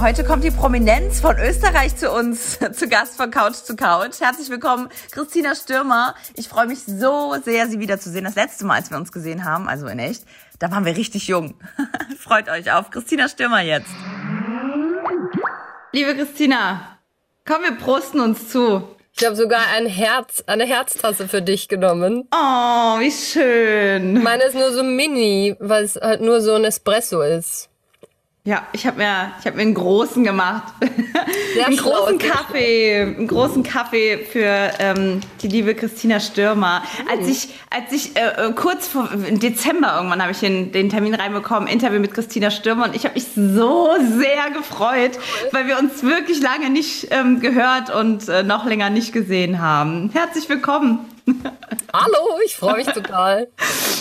Heute kommt die Prominenz von Österreich zu uns, zu Gast von Couch zu Couch. Herzlich willkommen, Christina Stürmer. Ich freue mich so sehr, Sie wiederzusehen. Das letzte Mal, als wir uns gesehen haben, also in echt, da waren wir richtig jung. Freut euch auf Christina Stürmer jetzt. Liebe Christina, komm, wir prosten uns zu. Ich habe sogar ein Herz, eine Herztasse für dich genommen. Oh, wie schön. Meine ist nur so mini, weil es halt nur so ein Espresso ist. Ja, ich habe mir, ich habe mir einen großen gemacht. Sehr einen großen Kaffee, einen großen Kaffee für ähm, die liebe Christina Stürmer. Als ich, als ich äh, äh, kurz vor Dezember irgendwann habe ich den, den Termin reinbekommen, Interview mit Christina Stürmer und ich habe mich so sehr gefreut, weil wir uns wirklich lange nicht ähm, gehört und äh, noch länger nicht gesehen haben. Herzlich willkommen. Hallo, ich freue mich total.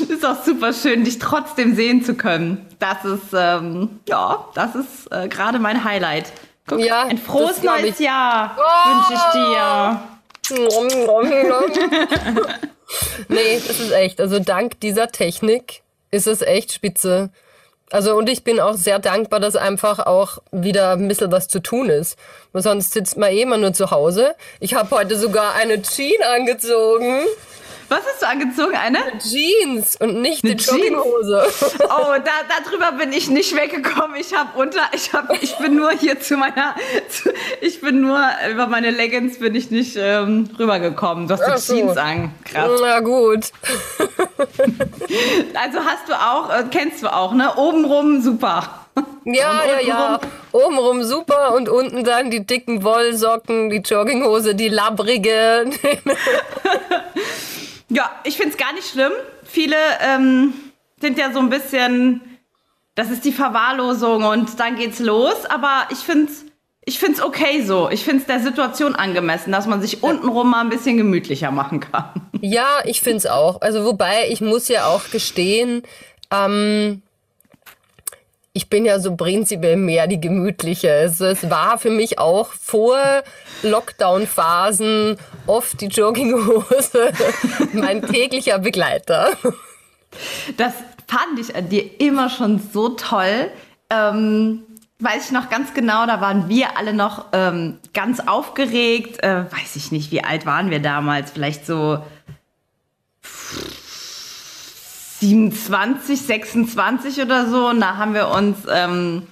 Ist auch super schön, dich trotzdem sehen zu können. Das ist, ähm, ja, das ist äh, gerade mein Highlight. Guck, Ja, ein frohes neues. Jahr Oh! wünsche ich dir. nee, das ist echt. Also dank dieser Technik ist es echt spitze. Also und ich bin auch sehr dankbar, dass einfach auch wieder ein bisschen was zu tun ist. Weil sonst sitzt man eh immer nur zu Hause. Ich habe heute sogar eine Jeans angezogen. Was hast du angezogen? Eine? Jeans und nicht die Eine? Jogginghose. Oh, da, darüber bin ich nicht weggekommen. Ich habe unter, ich habe, ich bin nur hier zu meiner, zu, ich bin nur über meine Leggings bin ich nicht ähm, rübergekommen. Du hast Ach die so. Jeans an. Krass. Na gut. Also hast du auch, äh, kennst du auch, ne? Obenrum super. Ja, ja, ja. Obenrum super und unten dann die dicken Wollsocken, die Jogginghose, die labbrige. Ja, ich find's gar nicht schlimm. Viele ähm, sind ja so ein bisschen, das ist die Verwahrlosung und dann geht's los. Aber ich find's, ich find's okay so. Ich find's der Situation angemessen, dass man sich untenrum mal ein bisschen gemütlicher machen kann. ja, ich find's auch. Also wobei, ich muss ja auch gestehen, ähm, ich bin ja so prinzipiell mehr die gemütliche. Also es war für mich auch vor Lockdown-Phasen oft die Jogginghose mein täglicher Begleiter. Das fand ich an dir immer schon so toll. Ähm, weiß ich noch ganz genau, da waren wir alle noch ähm, ganz aufgeregt. Äh, weiß ich nicht, wie alt waren wir damals? Vielleicht so 27, 26 oder so. Und da haben wir uns ähm,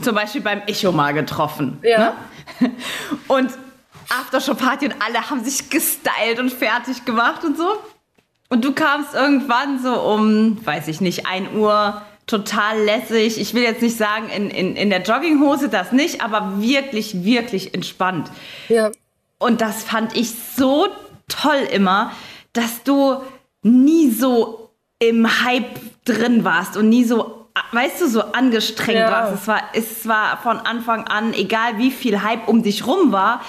zum Beispiel beim Echo mal getroffen. Ja. Ne? Und Aftershow-Party und alle haben sich gestylt und fertig gemacht und so. Und du kamst irgendwann so um, weiß ich nicht, 1 Uhr, total lässig. Ich will jetzt nicht sagen, in, in, in der Jogginghose das nicht, aber wirklich, wirklich entspannt. Ja. Und das fand ich so toll immer, dass du nie so im Hype drin warst und nie so, weißt du, so angestrengt Ja. warst. Es war, es war von Anfang an, egal wie viel Hype um dich rum war,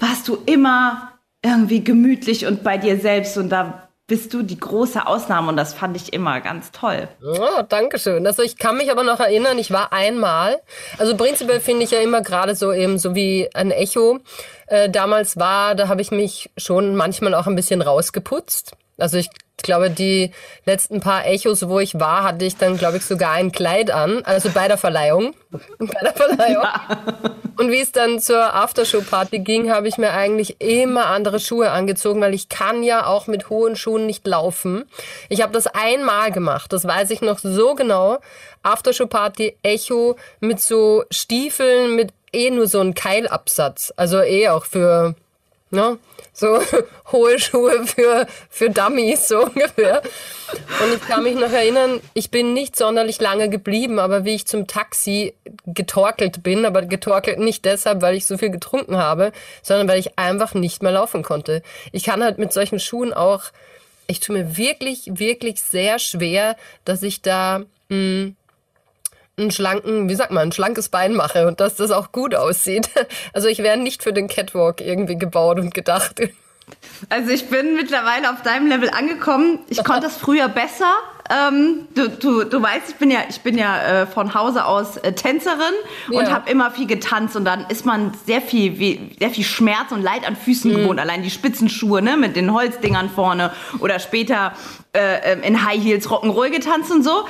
warst du immer irgendwie gemütlich und bei dir selbst und da bist du die große Ausnahme und das fand ich immer ganz toll. Oh, danke schön. Also ich kann mich aber noch erinnern, ich war einmal, also prinzipiell finde ich ja immer gerade so eben so wie ein Echo äh, damals war, da habe ich mich schon manchmal auch ein bisschen rausgeputzt. Also ich glaube, die letzten paar Echos, wo ich war, hatte ich dann, glaube ich, sogar ein Kleid an, also bei der Verleihung. Bei der Verleihung. Und wie es dann zur Aftershow-Party ging, habe ich mir eigentlich immer andere Schuhe angezogen, weil ich kann ja auch mit hohen Schuhen nicht laufen. Ich habe das einmal gemacht, das weiß ich noch so genau. Aftershow-Party, Echo mit so Stiefeln, mit eh nur so einem Keilabsatz. Also eh auch für ne? So hohe Schuhe für, für Dummies, so ungefähr. Und ich kann mich noch erinnern, ich bin nicht sonderlich lange geblieben, aber wie ich zum Taxi getorkelt bin, aber getorkelt nicht deshalb, weil ich so viel getrunken habe, sondern weil ich einfach nicht mehr laufen konnte. Ich kann halt mit solchen Schuhen auch, ich tue mir wirklich, wirklich sehr schwer, dass ich da mh, einen schlanken, wie sagt man, ein schlankes Bein mache und dass das auch gut aussieht. Also ich wäre nicht für den Catwalk irgendwie gebaut und gedacht. Also ich bin mittlerweile auf deinem Level angekommen. Ich konnte das früher besser. Ähm, du, du, du weißt, ich bin ja, ich bin ja äh, von Hause aus äh, Tänzerin und Ja. habe immer viel getanzt und dann ist man sehr viel, wie, sehr viel Schmerz und Leid an Füßen Mhm. gewohnt. Allein die Spitzenschuhe ne, mit den Holzdingern vorne oder später äh, ähm, in High Heels Rock'n'Roll getanzt und so.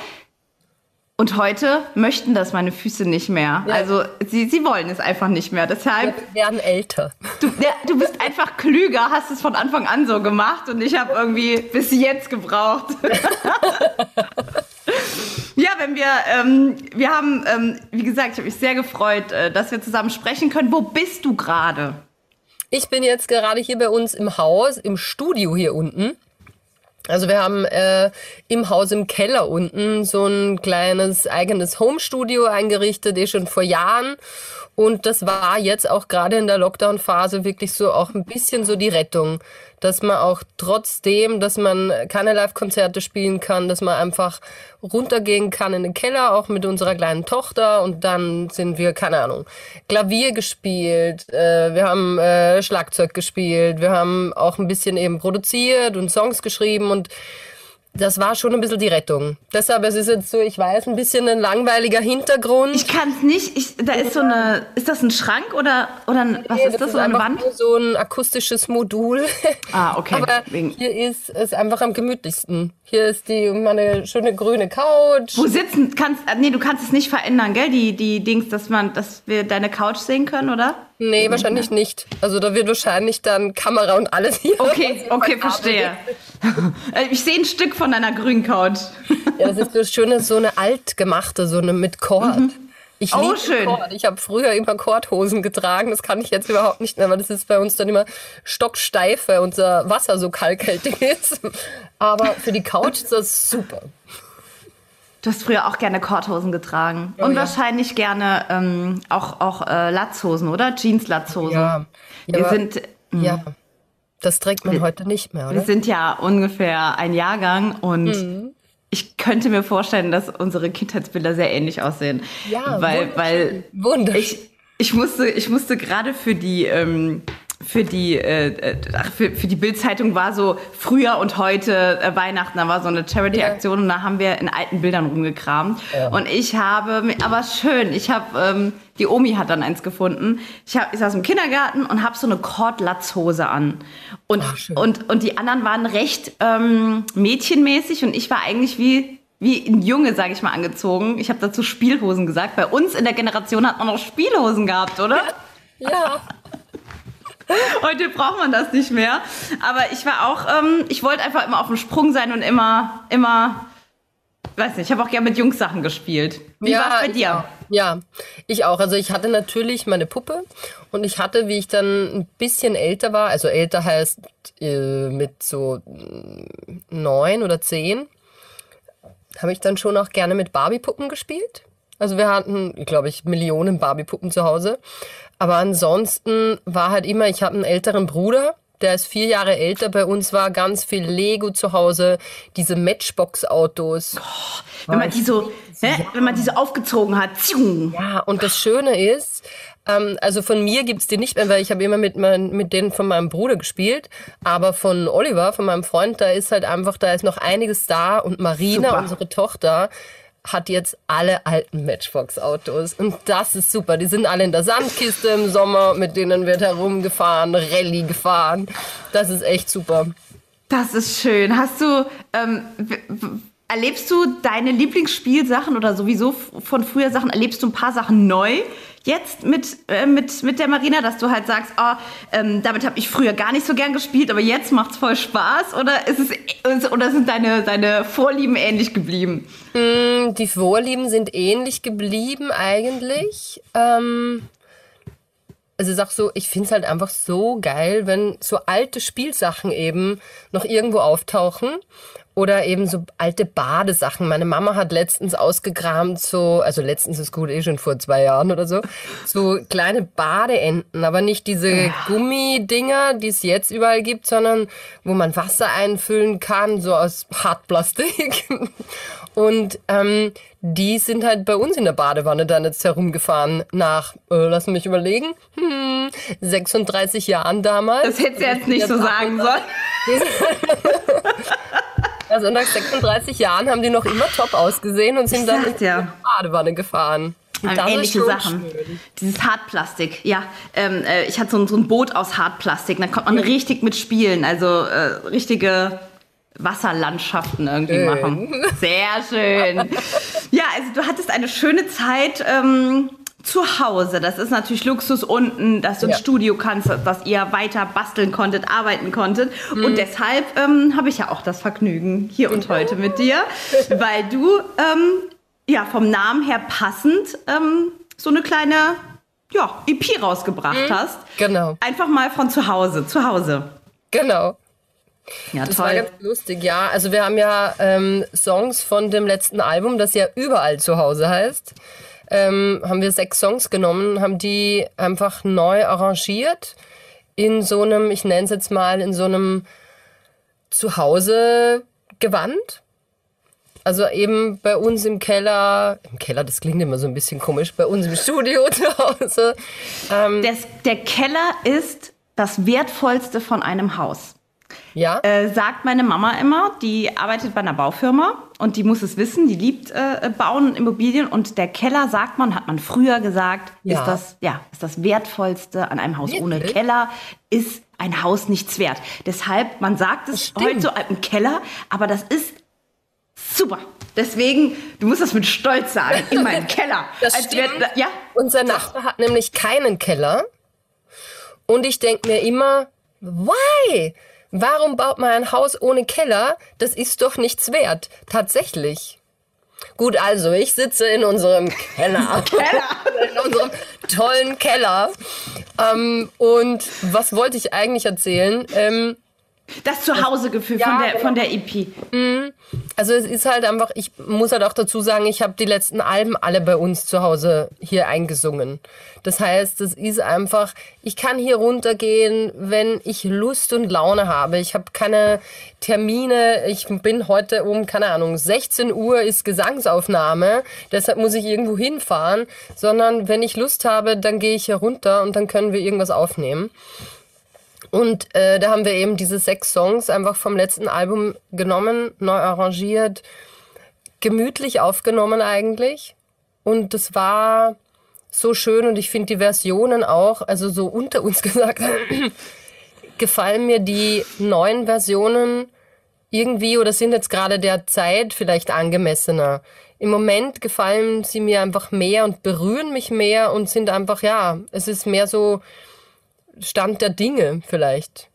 Und heute möchten das meine Füße nicht mehr. Ja. Also sie, sie wollen es einfach nicht mehr. Deshalb Wir werden älter. Du, ja, du bist einfach klüger, hast es von Anfang an so gemacht und ich habe irgendwie bis jetzt gebraucht. ja, wenn wir, ähm, wir haben, ähm, wie gesagt, ich habe mich sehr gefreut, äh, dass wir zusammen sprechen können. Wo bist du gerade? Ich bin jetzt gerade hier bei uns im Haus, im Studio hier unten. Also wir haben äh, im Haus im Keller unten so ein kleines eigenes Home-Studio eingerichtet, eh schon vor Jahren. Und das war jetzt auch gerade in der Lockdown-Phase wirklich so auch ein bisschen so die Rettung, dass man auch trotzdem, dass man keine Live-Konzerte spielen kann, dass man einfach runtergehen kann in den Keller, auch mit unserer kleinen Tochter. Und dann sind wir, keine Ahnung, Klavier gespielt, äh, wir haben äh, Schlagzeug gespielt, wir haben auch ein bisschen eben produziert und Songs geschrieben und das war schon ein bisschen die Rettung. Deshalb, es ist jetzt so, ich weiß, ein bisschen ein langweiliger Hintergrund. Ich kann es nicht. Ich, da ist so eine. Ist das ein Schrank oder oder ein, was Nee, ist das? Oder eine einfach Wand? nur so ein akustisches Modul. Ah, okay. Aber Wegen- hier ist es einfach am gemütlichsten. Hier ist die meine schöne grüne Couch. Wo sitzen kannst? äh, Nee, du kannst es nicht verändern, gell? Die die Dings, dass man, dass wir deine Couch sehen können, oder? Nee, wahrscheinlich nicht. Also da wird wahrscheinlich dann Kamera und alles hier. Okay, okay, verstehe. Äh, Ich sehe ein Stück von deiner grünen Couch. Ja, das ist das Schöne, so eine altgemachte, so eine mit Kord. Ich Oh, liebe schön. Kord. Ich habe früher immer Kordhosen getragen. Das kann ich jetzt überhaupt nicht mehr, weil das ist bei uns dann immer stocksteif, weil unser Wasser so kalkhaltig ist. Aber für die Couch ist das super. Du hast früher auch gerne Korthosen getragen. Oh, Und ja. wahrscheinlich gerne ähm, auch, auch äh, Latzhosen, oder? Jeans-Latzhosen. Ja. Ja, Wir aber- sind, Ja. Das trägt man heute nicht mehr, wir oder? sind ja ungefähr ein Jahrgang und Mhm. ich könnte mir vorstellen, dass unsere Kindheitsbilder sehr ähnlich aussehen. Ja, weil, weil Wunderschön. ich, ich musste, ich musste gerade für die, ähm, für die, äh, für, für die Bildzeitung war so früher und heute äh, Weihnachten, da war so eine Charity-Aktion und da haben wir in alten Bildern rumgekramt. Und ich habe, aber schön, ich habe, ähm, die Omi hat dann eins gefunden. Ich, hab, ich saß im Kindergarten und habe so eine Kordlatzhose an. Und, schön. und, und die anderen waren recht ähm, mädchenmäßig und ich war eigentlich wie wie ein Junge, sage ich mal, angezogen. Ich habe dazu Spielhosen gesagt. Bei uns in der Generation hat man noch Spielhosen gehabt, oder? Ja. Heute braucht man das nicht mehr. Aber ich war auch, ähm, ich wollte einfach immer auf dem Sprung sein und immer, immer, weiß nicht, ich habe auch gerne mit Jungs Sachen gespielt. Wie ja, war es bei ich dir? Auch. Ja, ich auch. Also ich hatte natürlich meine Puppe und ich hatte, wie ich dann ein bisschen älter war, also älter heißt äh, mit so neun oder zehn, habe ich dann schon auch gerne mit Barbie-Puppen gespielt. Also wir hatten, glaube ich, Millionen Barbie-Puppen zu Hause. Aber ansonsten war halt immer, ich habe einen älteren Bruder, der ist vier Jahre älter. Bei uns war ganz viel Lego zu Hause, diese Matchbox-Autos. Wenn man die so, ne, wenn man die so aufgezogen hat. Ja, und das Schöne ist, ähm, also von mir gibt's die nicht mehr, weil ich habe immer mit, mein, mit denen von meinem Bruder gespielt. Aber von Oliver, von meinem Freund, da ist halt einfach, da ist noch einiges da. Und Marina, Super. unsere Tochter, hat jetzt alle alten Matchbox-Autos. Und das ist super. Die sind alle in der Sandkiste im Sommer, mit denen wird herumgefahren, Rallye gefahren. Das ist echt super. Das ist schön. Hast du, ähm, erlebst du deine Lieblingsspielsachen oder sowieso von früher Sachen, erlebst du ein paar Sachen neu jetzt mit, äh, mit, mit der Marina, dass du halt sagst, oh, ähm, damit habe ich früher gar nicht so gern gespielt, aber jetzt macht's voll Spaß oder ist es, oder sind deine, deine Vorlieben ähnlich geblieben? Die Vorlieben sind ähnlich geblieben eigentlich. Ähm, also ich sag so, ich find's halt einfach so geil, wenn so alte Spielsachen eben noch irgendwo auftauchen. Oder eben so alte Badesachen. Meine Mama hat letztens ausgekramt, so, also letztens ist gut, eh schon vor zwei Jahren oder so, so kleine Badeenten, aber nicht diese Gummidinger, die es jetzt überall gibt, sondern wo man Wasser einfüllen kann, so aus Hartplastik. Und ähm, die sind halt bei uns in der Badewanne dann jetzt herumgefahren nach, äh, lass mich überlegen, hm, 36 Jahren damals. Das hätte sie jetzt nicht so sagen sollen. Also nach 36 Jahren haben die noch immer top ausgesehen und sind dann in sag ja. die Badewanne gefahren. Ist ähnliche Sachen. schön. Dieses Hartplastik, ja. Ähm, äh, ich hatte so, ein- so ein Boot aus Hartplastik, da konnte man richtig mitspielen, also äh, richtige Wasserlandschaften irgendwie Schön. machen. Sehr schön. Ja, also du hattest eine schöne Zeit ähm, zu Hause. Das ist natürlich Luxus unten, dass du Ja. ins Studio kannst, dass ihr weiter basteln konntet, arbeiten konntet. Mhm. Und deshalb ähm, habe ich ja auch das Vergnügen hier und heute mit dir, weil du ähm, ja vom Namen her passend ähm, so eine kleine ja, EP rausgebracht hast. Genau, Einfach mal von zu Hause, zu Hause. genau. Ja, Das war ganz lustig, ja. Also wir haben ja ähm, Songs von dem letzten Album, das ja überall zu Hause heißt. Ähm, haben wir sechs Songs genommen, haben die einfach neu arrangiert in so einem, ich nenne es jetzt mal, in so einem Zuhause-Gewand. Also eben bei uns im Keller, im Keller, das klingt immer so ein bisschen komisch, bei uns im Studio zu Hause. Das, der Keller ist das Wertvollste von einem Haus. Ja, Äh, sagt meine Mama immer, die arbeitet bei einer Baufirma und die muss es wissen, die liebt äh, Bauen und Immobilien und der Keller, sagt man, hat man früher gesagt, Ja. ist, das, ja, ist das Wertvollste an einem Haus. Ohne Wirklich? Keller ist ein Haus nichts wert. Deshalb, man sagt es heute so im Keller, aber das ist super. Deswegen, du musst das mit Stolz sagen, in meinem Keller. Das Als stimmt. wär- ja, Unser Nachbar hat nämlich keinen Keller. Und ich denke mir immer, why? Warum baut man ein Haus ohne Keller? Das ist doch nichts wert. Tatsächlich. Gut, also ich sitze in unserem Keller. in unserem tollen Keller. Ähm, und was wollte ich eigentlich erzählen? Ähm, das Zuhausegefühl Ja, von, der, genau. von der EP. Also es ist halt einfach, ich muss halt auch dazu sagen, ich habe die letzten Alben alle bei uns zu Hause hier eingesungen. Das heißt, es ist einfach, ich kann hier runtergehen, wenn ich Lust und Laune habe. Ich habe keine Termine. Ich bin heute um, keine Ahnung, 16 Uhr ist Gesangsaufnahme. Deshalb muss ich irgendwo hinfahren. Sondern wenn ich Lust habe, dann gehe ich hier runter und dann können wir irgendwas aufnehmen. Und äh, da haben wir eben diese sechs Songs einfach vom letzten Album genommen, neu arrangiert, gemütlich aufgenommen eigentlich. Und das war so schön und ich finde die Versionen auch, also so unter uns gesagt, gefallen mir die neuen Versionen irgendwie oder sind jetzt gerade der Zeit vielleicht angemessener. Im Moment gefallen sie mir einfach mehr und berühren mich mehr und sind einfach, ja, es ist mehr so Stand der Dinge vielleicht,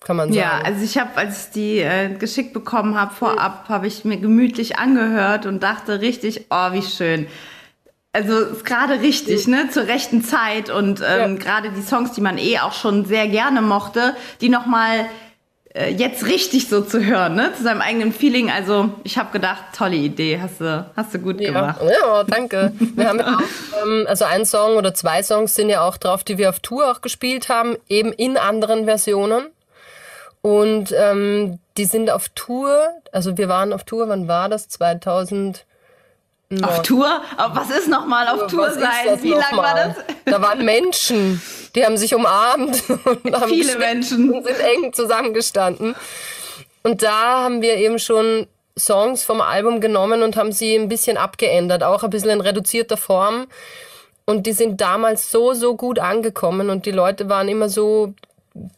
kann man sagen. Ja, also ich habe, als ich die äh, geschickt bekommen habe, vorab, habe ich mir gemütlich angehört und dachte richtig, oh, wie schön. Also ist gerade richtig, ne? Zur rechten Zeit und ähm, gerade die Songs, die man eh auch schon sehr gerne mochte, die nochmal äh, jetzt richtig so zu hören, ne? Zu seinem eigenen Feeling. Also ich habe gedacht, tolle Idee, hast du, hast du gut gemacht. Ja, ja, danke. Wir haben ja auch, ähm, also ein Song oder zwei Songs sind ja auch drauf, die wir auf Tour auch gespielt haben, eben in anderen Versionen. Und ähm, die sind auf Tour, also wir waren auf Tour, wann war das? 2000. Auf Tour? Aber was ist nochmal auf Tour Was sein? Wie lang war das? Da waren Menschen, die haben sich umarmt und haben Viele Menschen. und sind eng zusammengestanden. Und da haben wir eben schon Songs vom Album genommen und haben sie ein bisschen abgeändert, auch ein bisschen in reduzierter Form. Und die sind damals so, so gut angekommen und die Leute waren immer so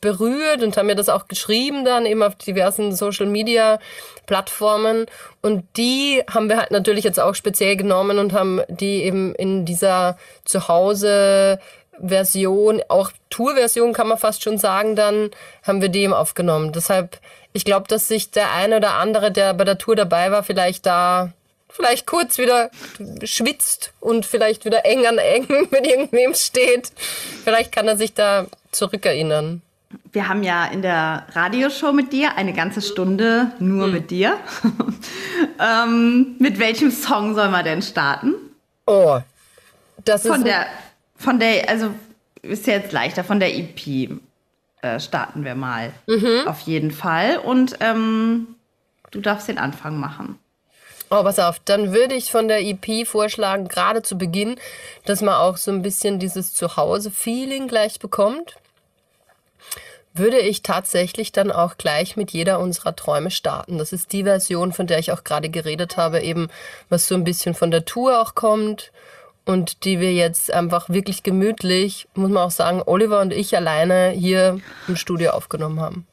berührt und haben mir das auch geschrieben dann eben auf diversen Social Media Plattformen und die haben wir halt natürlich jetzt auch speziell genommen und haben die eben in dieser Zuhause Version, auch Tour-Version kann man fast schon sagen, dann haben wir die eben aufgenommen. Deshalb, ich glaube, dass sich der eine oder andere, der bei der Tour dabei war, vielleicht da vielleicht kurz wieder schwitzt und vielleicht wieder eng an eng mit irgendwem steht. Vielleicht kann er sich da zurückerinnern. Wir haben ja in der Radioshow mit dir eine ganze Stunde nur mit dir. ähm, mit welchem Song soll man denn starten? Oh, das Von ist der, von der, also ist ja jetzt leichter, von der EP äh, starten wir mal. Auf jeden Fall. Und ähm, du darfst den Anfang machen. Oh, pass auf, dann würde ich von der EP vorschlagen, gerade zu Beginn, dass man auch so ein bisschen dieses Zuhause-Feeling gleich bekommt. Würde ich tatsächlich dann auch gleich mit jeder unserer Träume starten. Das ist die Version, von der ich auch gerade geredet habe, eben was so ein bisschen von der Tour auch kommt und die wir jetzt einfach wirklich gemütlich, muss man auch sagen, Oliver und ich alleine hier im Studio aufgenommen haben.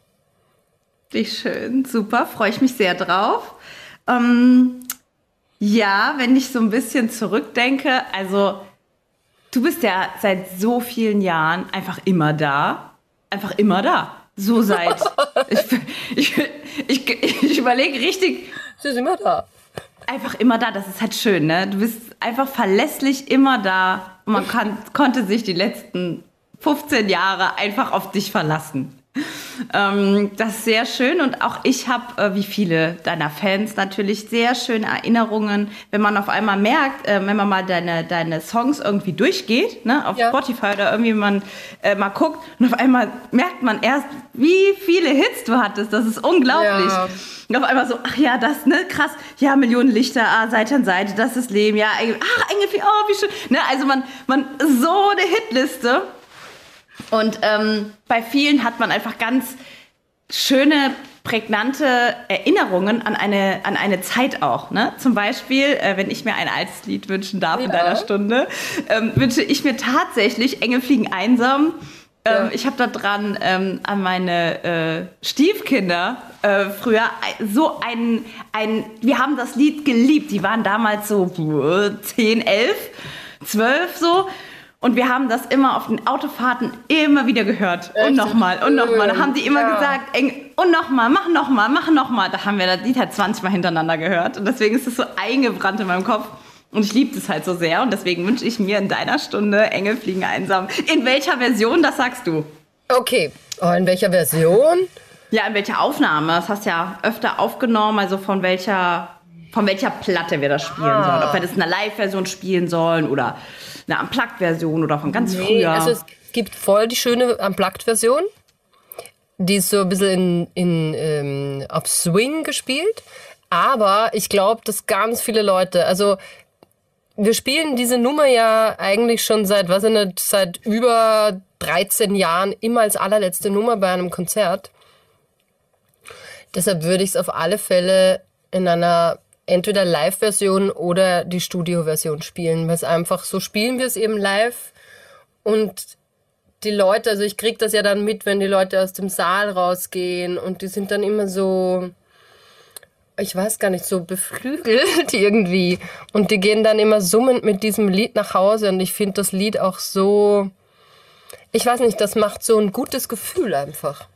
Wie schön, super, freue ich mich sehr drauf. Ähm, ja, wenn ich so ein bisschen zurückdenke, also du bist ja seit so vielen Jahren einfach immer da. Einfach immer da. So seit. ich, ich, ich, ich überlege richtig, Sie ist immer da. einfach immer da. Das ist halt schön, ne? Du bist einfach verlässlich immer da. Und man kann, konnte sich die letzten 15 Jahre einfach auf dich verlassen. Ähm, das ist sehr schön und auch ich habe, äh, wie viele deiner Fans, natürlich sehr schöne Erinnerungen, wenn man auf einmal merkt, äh, wenn man mal deine, deine Songs irgendwie durchgeht, ne, auf Ja. Spotify oder irgendwie man äh, mal guckt und auf einmal merkt man erst, wie viele Hits du hattest. Das ist unglaublich. Ja. Und auf einmal so, ach ja, das, ne, krass, ja, Millionen Lichter, ah, Seite an Seite, das ist Leben, ja, ach, Engelfee, oh, wie schön. Ne, also man, man, so eine Hitliste. Und ähm, bei vielen hat man einfach ganz schöne, prägnante Erinnerungen an eine, an eine Zeit auch. Ne? Zum Beispiel, äh, wenn ich mir ein altes Lied wünschen darf in Ja. deiner Stunde, ähm, wünsche ich mir tatsächlich Engel fliegen einsam. Ähm, Ja. Ich habe da dran ähm, an meine äh, Stiefkinder äh, früher so ein, ein, wir haben das Lied geliebt. Die waren damals so äh, 10, 11, 12 so. Und wir haben das immer auf den Autofahrten immer wieder gehört. Und Echt? nochmal und nochmal. Da haben die immer Ja. gesagt, Eng, und nochmal, mach nochmal, mach nochmal. Da haben wir das Lied halt 20 Mal hintereinander gehört. Und deswegen ist es so eingebrannt in meinem Kopf. Und ich liebe es halt so sehr. Und deswegen wünsche ich mir in deiner Stunde Engel fliegen einsam. In welcher Version, das sagst du? Okay, oh, in welcher Version? Ja, in welcher Aufnahme? Das hast du ja öfter aufgenommen. Also von welcher, von welcher Platte wir das spielen sollen. Ob wir das in einer Live-Version spielen sollen oder eine Unplugged-Version oder von ganz Nee, früher. also es gibt voll die schöne Unplugged-Version. Die ist so ein bisschen in, in, ähm, auf Swing gespielt. Aber ich glaube, dass ganz viele Leute, also wir spielen diese Nummer ja eigentlich schon seit, weiß ich nicht, seit über 13 Jahren immer als allerletzte Nummer bei einem Konzert. Deshalb würde ich es auf alle Fälle in einer entweder Live-Version oder die Studio-Version spielen, weil es einfach so spielen wir es eben live und die Leute, also ich krieg das ja dann mit, wenn die Leute aus dem Saal rausgehen und die sind dann immer so, ich weiß gar nicht, so beflügelt irgendwie. Und die gehen dann immer summend mit diesem Lied nach Hause und ich finde das Lied auch so, ich weiß nicht, das macht so ein gutes Gefühl einfach.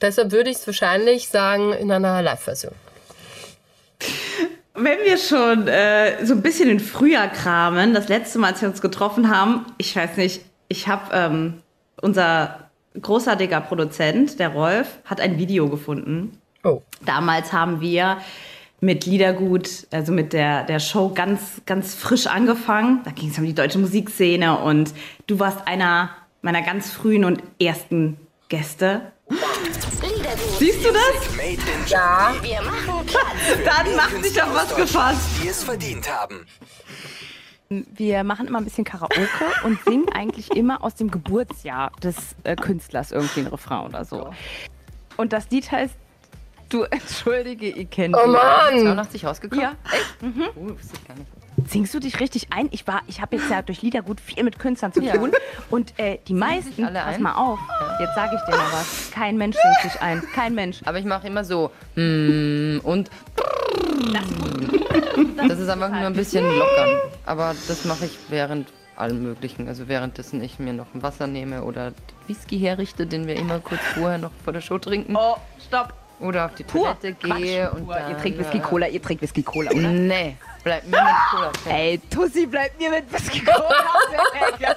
Deshalb würde ich es wahrscheinlich sagen in einer Live-Version. Wenn wir schon äh, so ein bisschen in Frühjahr kramen, das letzte Mal, als wir uns getroffen haben, ich weiß nicht, ich habe ähm, unser großartiger Produzent, der Rolf, hat ein Video gefunden. Oh. Damals haben wir mit Liedergut, also mit der, der Show ganz, ganz frisch angefangen. Da ging es um die deutsche Musikszene und du warst einer meiner ganz frühen und ersten Gäste. Siehst du das? Ja. Wir machen Platz. Dann macht sich auf was gefasst. Die es verdient haben. Wir machen immer ein bisschen Karaoke und singen eigentlich immer aus dem Geburtsjahr des äh, Künstlers irgendwie ein Refrain oder so. Und das Lied heißt Du entschuldige, ihr kennt Oh ihn. Mann! 82 rausgekommen? Ja. Echt? Mhm. Oh, wusste ich gar nicht. Singst du dich richtig ein? Ich war, ich habe jetzt ja durch Liedergut viel mit Künstlern zu Ja. tun und äh, die meisten, alle pass ein? mal auf, jetzt sage ich dir mal was. Kein Mensch singt sich ein, kein Mensch. Aber ich mache immer so mm, und das ist einfach nur ein bisschen lockern. Aber das mache ich während allem Möglichen. Also währenddessen ich mir noch ein Wasser nehme oder Whisky herrichte, den wir immer kurz vorher noch vor der Show trinken. Oh, stopp. Oder auf die Pur. Toilette gehe Quatsch. und Pur. dann, Ihr trinkt Whisky äh, Cola, ihr trinkt Whisky Cola, oder? Nee, bleib mir mit Cola. Fan. Ey, Tussi, bleibt mir mit Whisky Cola weg.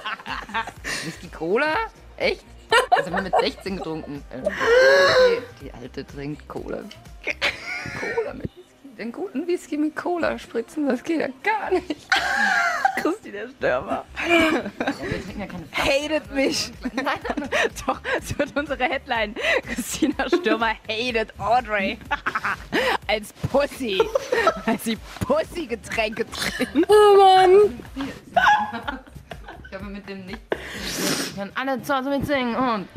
Whisky Cola? Echt? Also haben wir mit 16 getrunken. Die, die alte trinkt Cola. Cola mit. Den guten Whisky mit Cola spritzen, das geht ja gar nicht. Stürmer. Trinken ja keine Hatet mich. Doch, das wird unsere Headline. Christina Stürmer hated Audrey. Als Pussy. Weil sie Pussy-Getränke trinkt. Oh Mann. Ich habe mit dem nicht. Wir können alle zu Hause mitsingen und.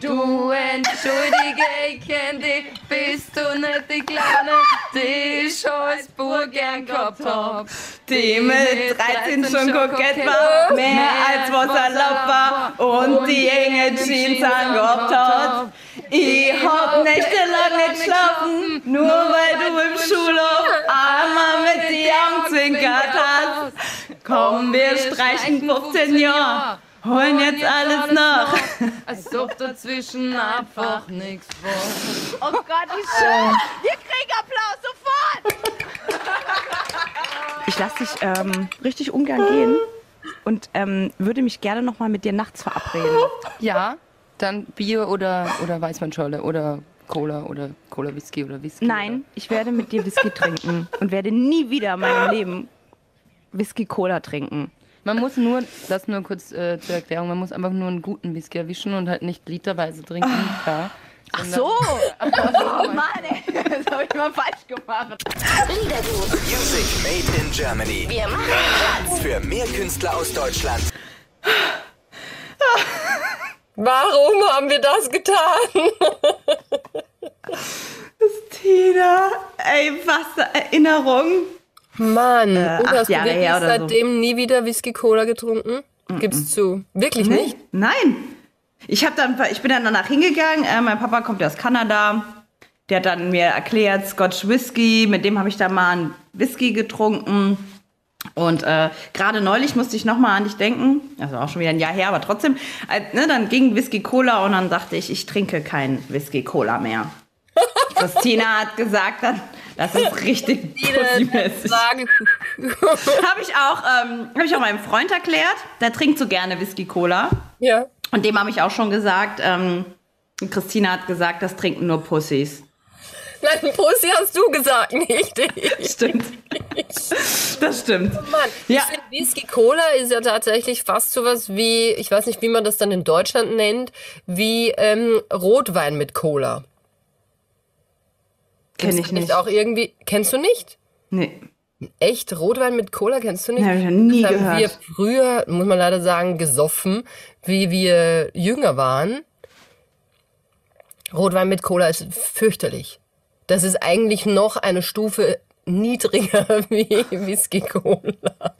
Du entschuldige, ich kenn dich, bist du nicht die Kleine, die ich als Burg gern gehabt hab. Die mit 13 schon kokett war, mehr als was erlaubt war und die enge Jeans angehabt hat. Ich hab nächtelang nicht geschlafen, nur weil du im Schulhof einmal mit die Augen zwinkert hast. Komm, wir streichen 15 Jahre, holen jetzt alles nach. Als ob dazwischen einfach nichts war. Oh Gott, wie schön! Wir kriegen Applaus sofort! Ich lasse dich ähm, richtig ungern gehen und ähm, würde mich gerne noch mal mit dir nachts verabreden. Ja, dann Bier oder, oder Weißweinschorle oder Cola oder Cola Whisky oder Whisky. Nein, ich werde mit dir Whisky trinken und werde nie wieder in meinem Leben Whisky-Cola trinken. Man muss nur, das nur kurz äh, zur Erklärung, man muss einfach nur einen guten Whisky erwischen und halt nicht literweise trinken. Ja. Ach so! Oh Mann, ey, das habe ich mal falsch gemacht. Music Made in Germany. Wir machen Platz. Für mehr Künstler aus Deutschland. Warum haben wir das getan? Tina, ey, was eine Erinnerung. Mann, und acht hast du Jahre wirklich oder so. seitdem nie wieder Whisky Cola getrunken? Gib's zu. Wirklich nicht? Nein. Ich, hab dann, ich bin dann danach hingegangen. Äh, mein Papa kommt ja aus Kanada. Der hat dann mir erklärt, Scotch Whisky. Mit dem habe ich da mal einen Whisky getrunken. Und äh, gerade neulich musste ich nochmal an dich denken. Also auch schon wieder ein Jahr her, aber trotzdem. Äh, ne, dann ging Whisky Cola und dann dachte ich, ich trinke kein Whisky Cola mehr. Christina hat gesagt, dann, das ist richtig pussymäßig. Habe ich auch, ähm, habe ich auch meinem Freund erklärt. Der trinkt so gerne Whisky Cola. ja. Und dem habe ich auch schon gesagt, ähm, Christina hat gesagt, das trinken nur Pussys. Nein, Pussy hast du gesagt, nicht ich. Stimmt. Das stimmt. Mann, Ja. ich finde Whisky Cola ist ja tatsächlich fast sowas wie, ich weiß nicht, wie man das dann in Deutschland nennt, wie ähm, Rotwein mit Cola. Kenn ich nicht. Auch irgendwie, kennst du nicht? Nee. Echt? Rotwein mit Cola kennst du nicht? Nee, hab ich noch nie das haben gehört. wir früher, muss man leider sagen, gesoffen, wie wir jünger waren. Rotwein mit Cola ist fürchterlich. Das ist eigentlich noch eine Stufe niedriger wie Whisky Cola.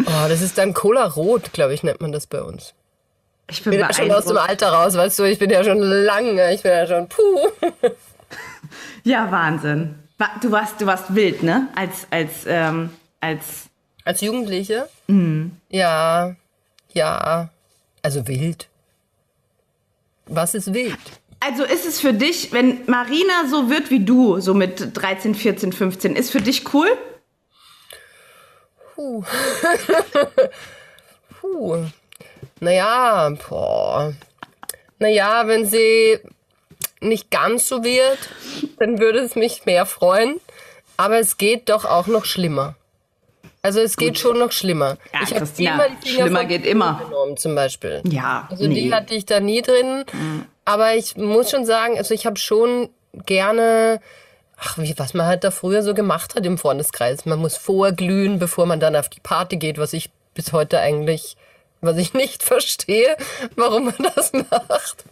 Oh, das ist dann Cola Rot, glaube ich, nennt man das bei uns. Ich bin Ich bin ja schon aus dem. Alter raus, weißt du, ich bin ja schon lange, ich bin ja schon puh. Ja, Wahnsinn. Wa- Du warst, du warst wild, ne? Als, als, ähm, als. Als Jugendliche? Ja, ja. Also wild. Was ist wild? Also ist es für dich, wenn Marina so wird wie du, so mit 13, 14, 15, ist für dich cool? Puh. Puh. Naja, boah. Naja, wenn sie nicht ganz so wird, dann würde es mich mehr freuen. Aber es geht doch auch noch schlimmer. Also es geht schon noch schlimmer. Ja, ich habe immer die Finger schlimmer geht immer. genommen zum Beispiel. Ja. Also die hatte ich da nie drin. Aber ich muss schon sagen, also ich habe schon gerne, ach, wie, was man halt da früher so gemacht hat im Freundeskreis. Man muss vorglühen, bevor man dann auf die Party geht, was ich bis heute eigentlich, was ich nicht verstehe, warum man das macht.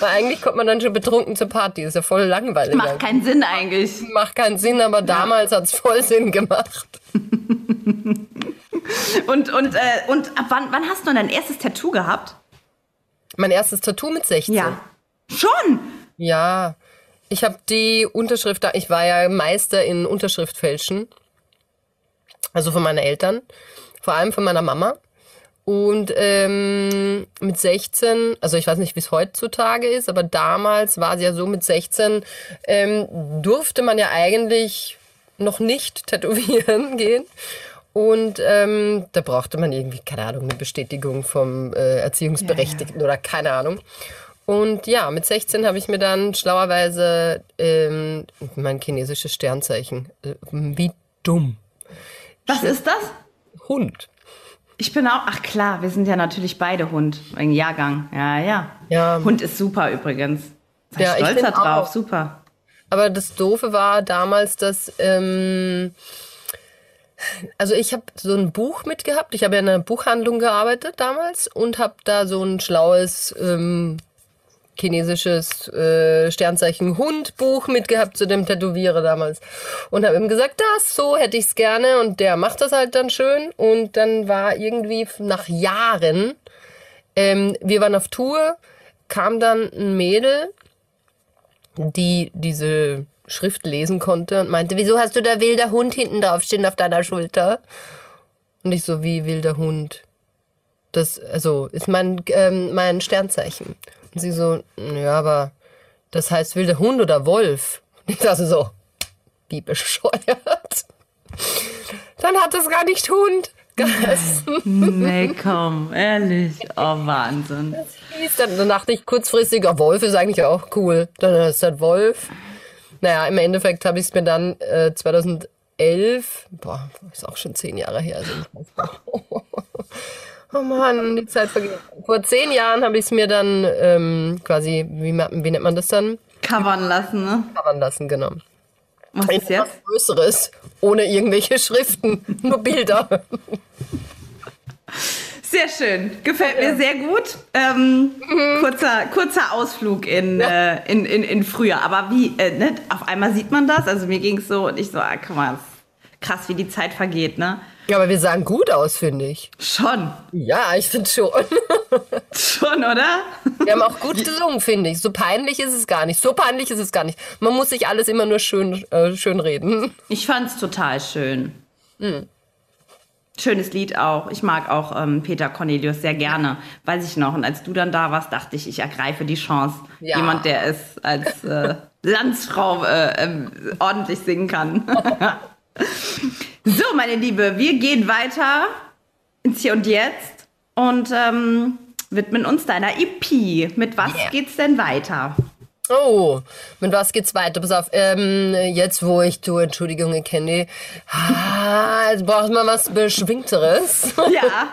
Weil eigentlich kommt man dann schon betrunken zur Party. Ist ja voll langweilig. Macht keinen Sinn eigentlich. Macht keinen Sinn, aber damals hat's voll Sinn gemacht. Und, und, äh, und ab wann, wann hast du dein erstes Tattoo gehabt? Mein erstes Tattoo mit 16. Ja. Schon? Ja, ich habe die Unterschrift, da ich war ja Meister in Unterschriftfälschen. Also von meinen Eltern, vor allem von meiner Mama. Und ähm, mit 16, also ich weiß nicht, wie es heutzutage ist, aber damals war es ja so, mit 16 ähm, durfte man ja eigentlich noch nicht tätowieren gehen. Und ähm, da brauchte man irgendwie, keine Ahnung, eine Bestätigung vom äh, Erziehungsberechtigten oder keine Ahnung. Und ja, mit 16 habe ich mir dann schlauerweise ähm, mein chinesisches Sternzeichen. Äh, wie dumm. Was ist das? Hund. Ich bin auch, ach klar, wir sind ja natürlich beide Hund, ein Jahrgang. Ja, ja. Ja. Hund ist super übrigens. Sei Ja, ich stolz drauf, auch. super. Aber das Doofe war damals, dass. Ähm, also ich habe so ein Buch mitgehabt. Ich habe ja in einer Buchhandlung gearbeitet damals und habe da so ein schlaues ähm, chinesisches äh, Sternzeichen Hund-Buch mitgehabt zu dem Tätowierer damals. Und habe ihm gesagt, das, so hätte ich's gerne. Und der macht das halt dann schön. Und dann war irgendwie nach Jahren, ähm, wir waren auf Tour, kam dann ein Mädel, die diese Schrift lesen konnte und meinte, wieso hast du da wilder Hund hinten drauf stehen auf deiner Schulter? Und ich so, wie wilder Hund? Das, also, ist mein, ähm, mein Sternzeichen. Und sie so, ja, aber das heißt wilder Hund oder Wolf? Ich dachte so, wie bescheuert. Dann hat es gar nicht Hund geheißen. Nee, komm, ehrlich. Oh, Wahnsinn. Dann, dann dachte ich kurzfristig, ja, Wolf ist eigentlich auch cool. Dann ist das Wolf. Naja, im Endeffekt habe ich es mir dann äh, 2011, boah, ist auch schon zehn Jahre her. Also oh Mann, die Zeit vergeht. Vor zehn Jahren habe ich es mir dann ähm, quasi, wie, wie nennt man das dann? Covern lassen, ne? Covern lassen, genau. Was ist jetzt? Größeres, ohne irgendwelche Schriften, nur Bilder. Sehr schön. Gefällt mir sehr gut. Ähm, Mhm. kurzer, kurzer Ausflug in, äh, in, in, in früher. Aber wie, äh, ne? auf einmal sieht man das. Also mir ging es so und ich so, ah, guck mal, ist krass, wie die Zeit vergeht, ne? Ja, aber wir sahen gut aus, finde ich. Schon. Ja, ich finde schon. Schon, oder? Wir haben auch gut gesungen, finde ich. So peinlich ist es gar nicht. So peinlich ist es gar nicht. Man muss sich alles immer nur schön, äh, schön reden. Ich fand's total schön. Mhm. Schönes Lied auch. Ich mag auch ähm, Peter Cornelius sehr gerne. Weiß ich noch. Und als du dann da warst, dachte ich, ich ergreife die Chance. Ja. Jemand, der es als äh, Landsfrau äh, ähm, ordentlich singen kann. so, meine Liebe, wir gehen weiter ins Hier und Jetzt und ähm, widmen uns deiner EP. Mit was geht's denn weiter? Oh, mit was geht's weiter? Pass auf, ähm, jetzt wo ich, du, Entschuldigung, kenne ah, jetzt braucht man was Beschwingteres. Ja.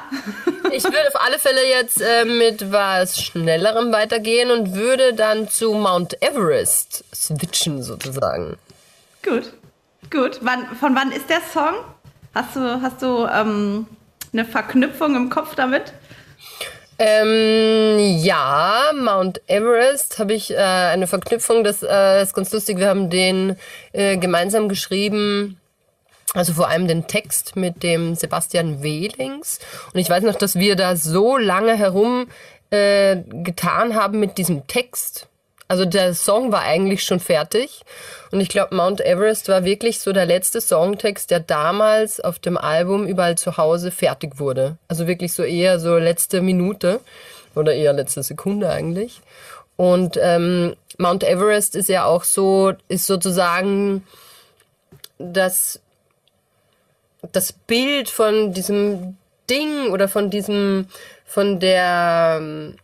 Ich würde auf alle Fälle jetzt äh, mit was Schnellerem weitergehen und würde dann zu Mount Everest switchen, sozusagen. Gut, gut. Wann, von wann ist der Song? Hast du, hast du ähm, eine Verknüpfung im Kopf damit? Ähm, ja, Mount Everest habe ich äh, eine Verknüpfung, das äh, ist ganz lustig. Wir haben den äh, gemeinsam geschrieben, also vor allem den Text mit dem Sebastian Wehlings. Und ich weiß noch, dass wir da so lange herum äh, getan haben mit diesem Text. Also der Song war eigentlich schon fertig. Und ich glaube, Mount Everest war wirklich so der letzte Songtext, der damals auf dem Album überall zu Hause fertig wurde. Also wirklich so eher so letzte Minute oder eher letzte Sekunde eigentlich. Und ähm, Mount Everest ist ja auch so, ist sozusagen das, das Bild von diesem Ding oder von diesem, von der, ähm,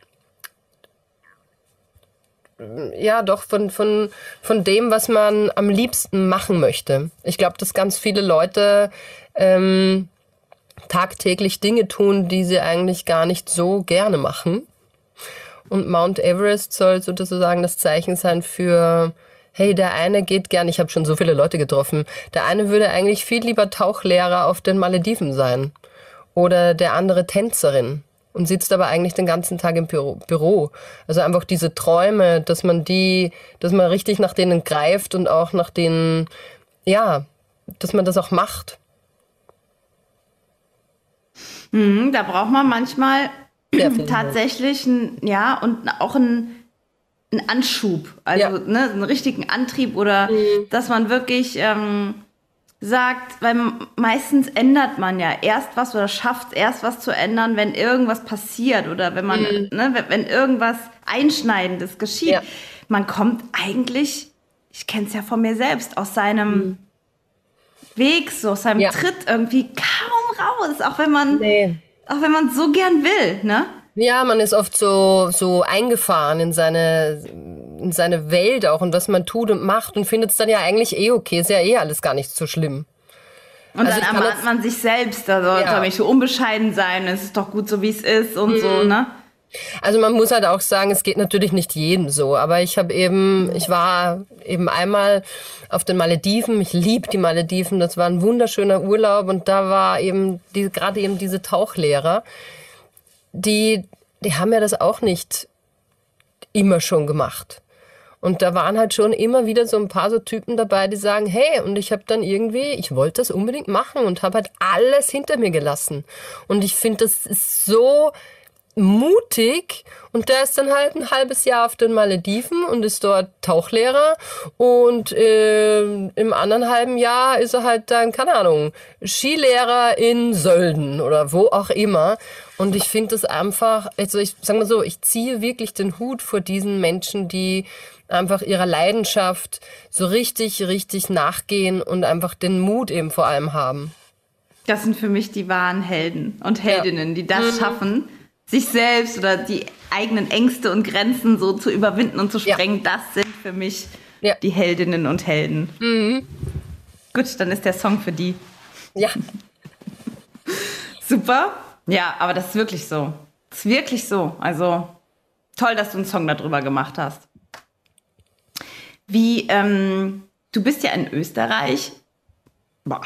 ja, doch, von, von, von dem, was man am liebsten machen möchte. Ich glaube, dass ganz viele Leute ähm, tagtäglich Dinge tun, die sie eigentlich gar nicht so gerne machen. Und Mount Everest soll sozusagen das Zeichen sein für, hey, der eine geht gern, ich habe schon so viele Leute getroffen, der eine würde eigentlich viel lieber Tauchlehrer auf den Malediven sein. Oder der andere Tänzerin und sitzt aber eigentlich den ganzen Tag im Büro. Also einfach diese Träume, dass man die, dass man richtig nach denen greift und auch nach denen, ja, dass man das auch macht. Mhm, da braucht man manchmal tatsächlich ein, ja, und auch ein, einen Anschub. Also Ja. Mhm. ne, einen richtigen Antrieb oder dass man wirklich ähm, sagt, weil meistens ändert man ja erst was oder schafft erst was zu ändern, wenn irgendwas passiert oder wenn man, ne, wenn, irgendwas Einschneidendes geschieht. Ja. Man kommt eigentlich, ich kenne es ja von mir selbst, aus seinem Weg, so aus seinem Mhm. Ja. Tritt irgendwie kaum raus, auch wenn man, Nee. auch wenn man so gern will, ne? Ja, man ist oft so, so eingefahren in seine, in seine Welt auch und was man tut und macht und findet es dann ja eigentlich eh okay. Ist ja eh alles gar nicht so schlimm. Und Also dann ermahnt man sich selbst, also Ja. soll nicht so unbescheiden sein, es ist doch gut so, wie es ist und so, ne? Also man muss halt auch sagen, es geht natürlich nicht jedem so, aber ich habe eben, ich war eben einmal auf den Malediven, ich liebe die Malediven, das war ein wunderschöner Urlaub und da war eben die, gerade eben diese Tauchlehrer, die, die haben ja das auch nicht immer schon gemacht. Und da waren halt schon immer wieder so ein paar so Typen dabei, die sagen, hey, und ich habe dann irgendwie, ich wollte das unbedingt machen und habe halt alles hinter mir gelassen. Und ich finde, das ist so mutig und der ist dann halt ein halbes Jahr auf den Malediven und ist dort Tauchlehrer und äh, im anderen halben Jahr ist er halt dann, keine Ahnung, Skilehrer in Sölden oder wo auch immer. Und ich finde das einfach, also ich sag mal so, ich ziehe wirklich den Hut vor diesen Menschen, die einfach ihrer Leidenschaft so richtig, richtig nachgehen und einfach den Mut eben vor allem haben. Das sind für mich die wahren Helden und Heldinnen, die Mhm. das schaffen, sich selbst oder die eigenen Ängste und Grenzen so zu überwinden und zu Ja. sprengen. Das sind für mich Ja. die Heldinnen und Helden. Gut, dann ist der Song für die. Ja. Super. Ja, aber das ist wirklich so. Das ist wirklich so. Also toll, dass du einen Song darüber gemacht hast. Wie, ähm, du bist ja in Österreich boah,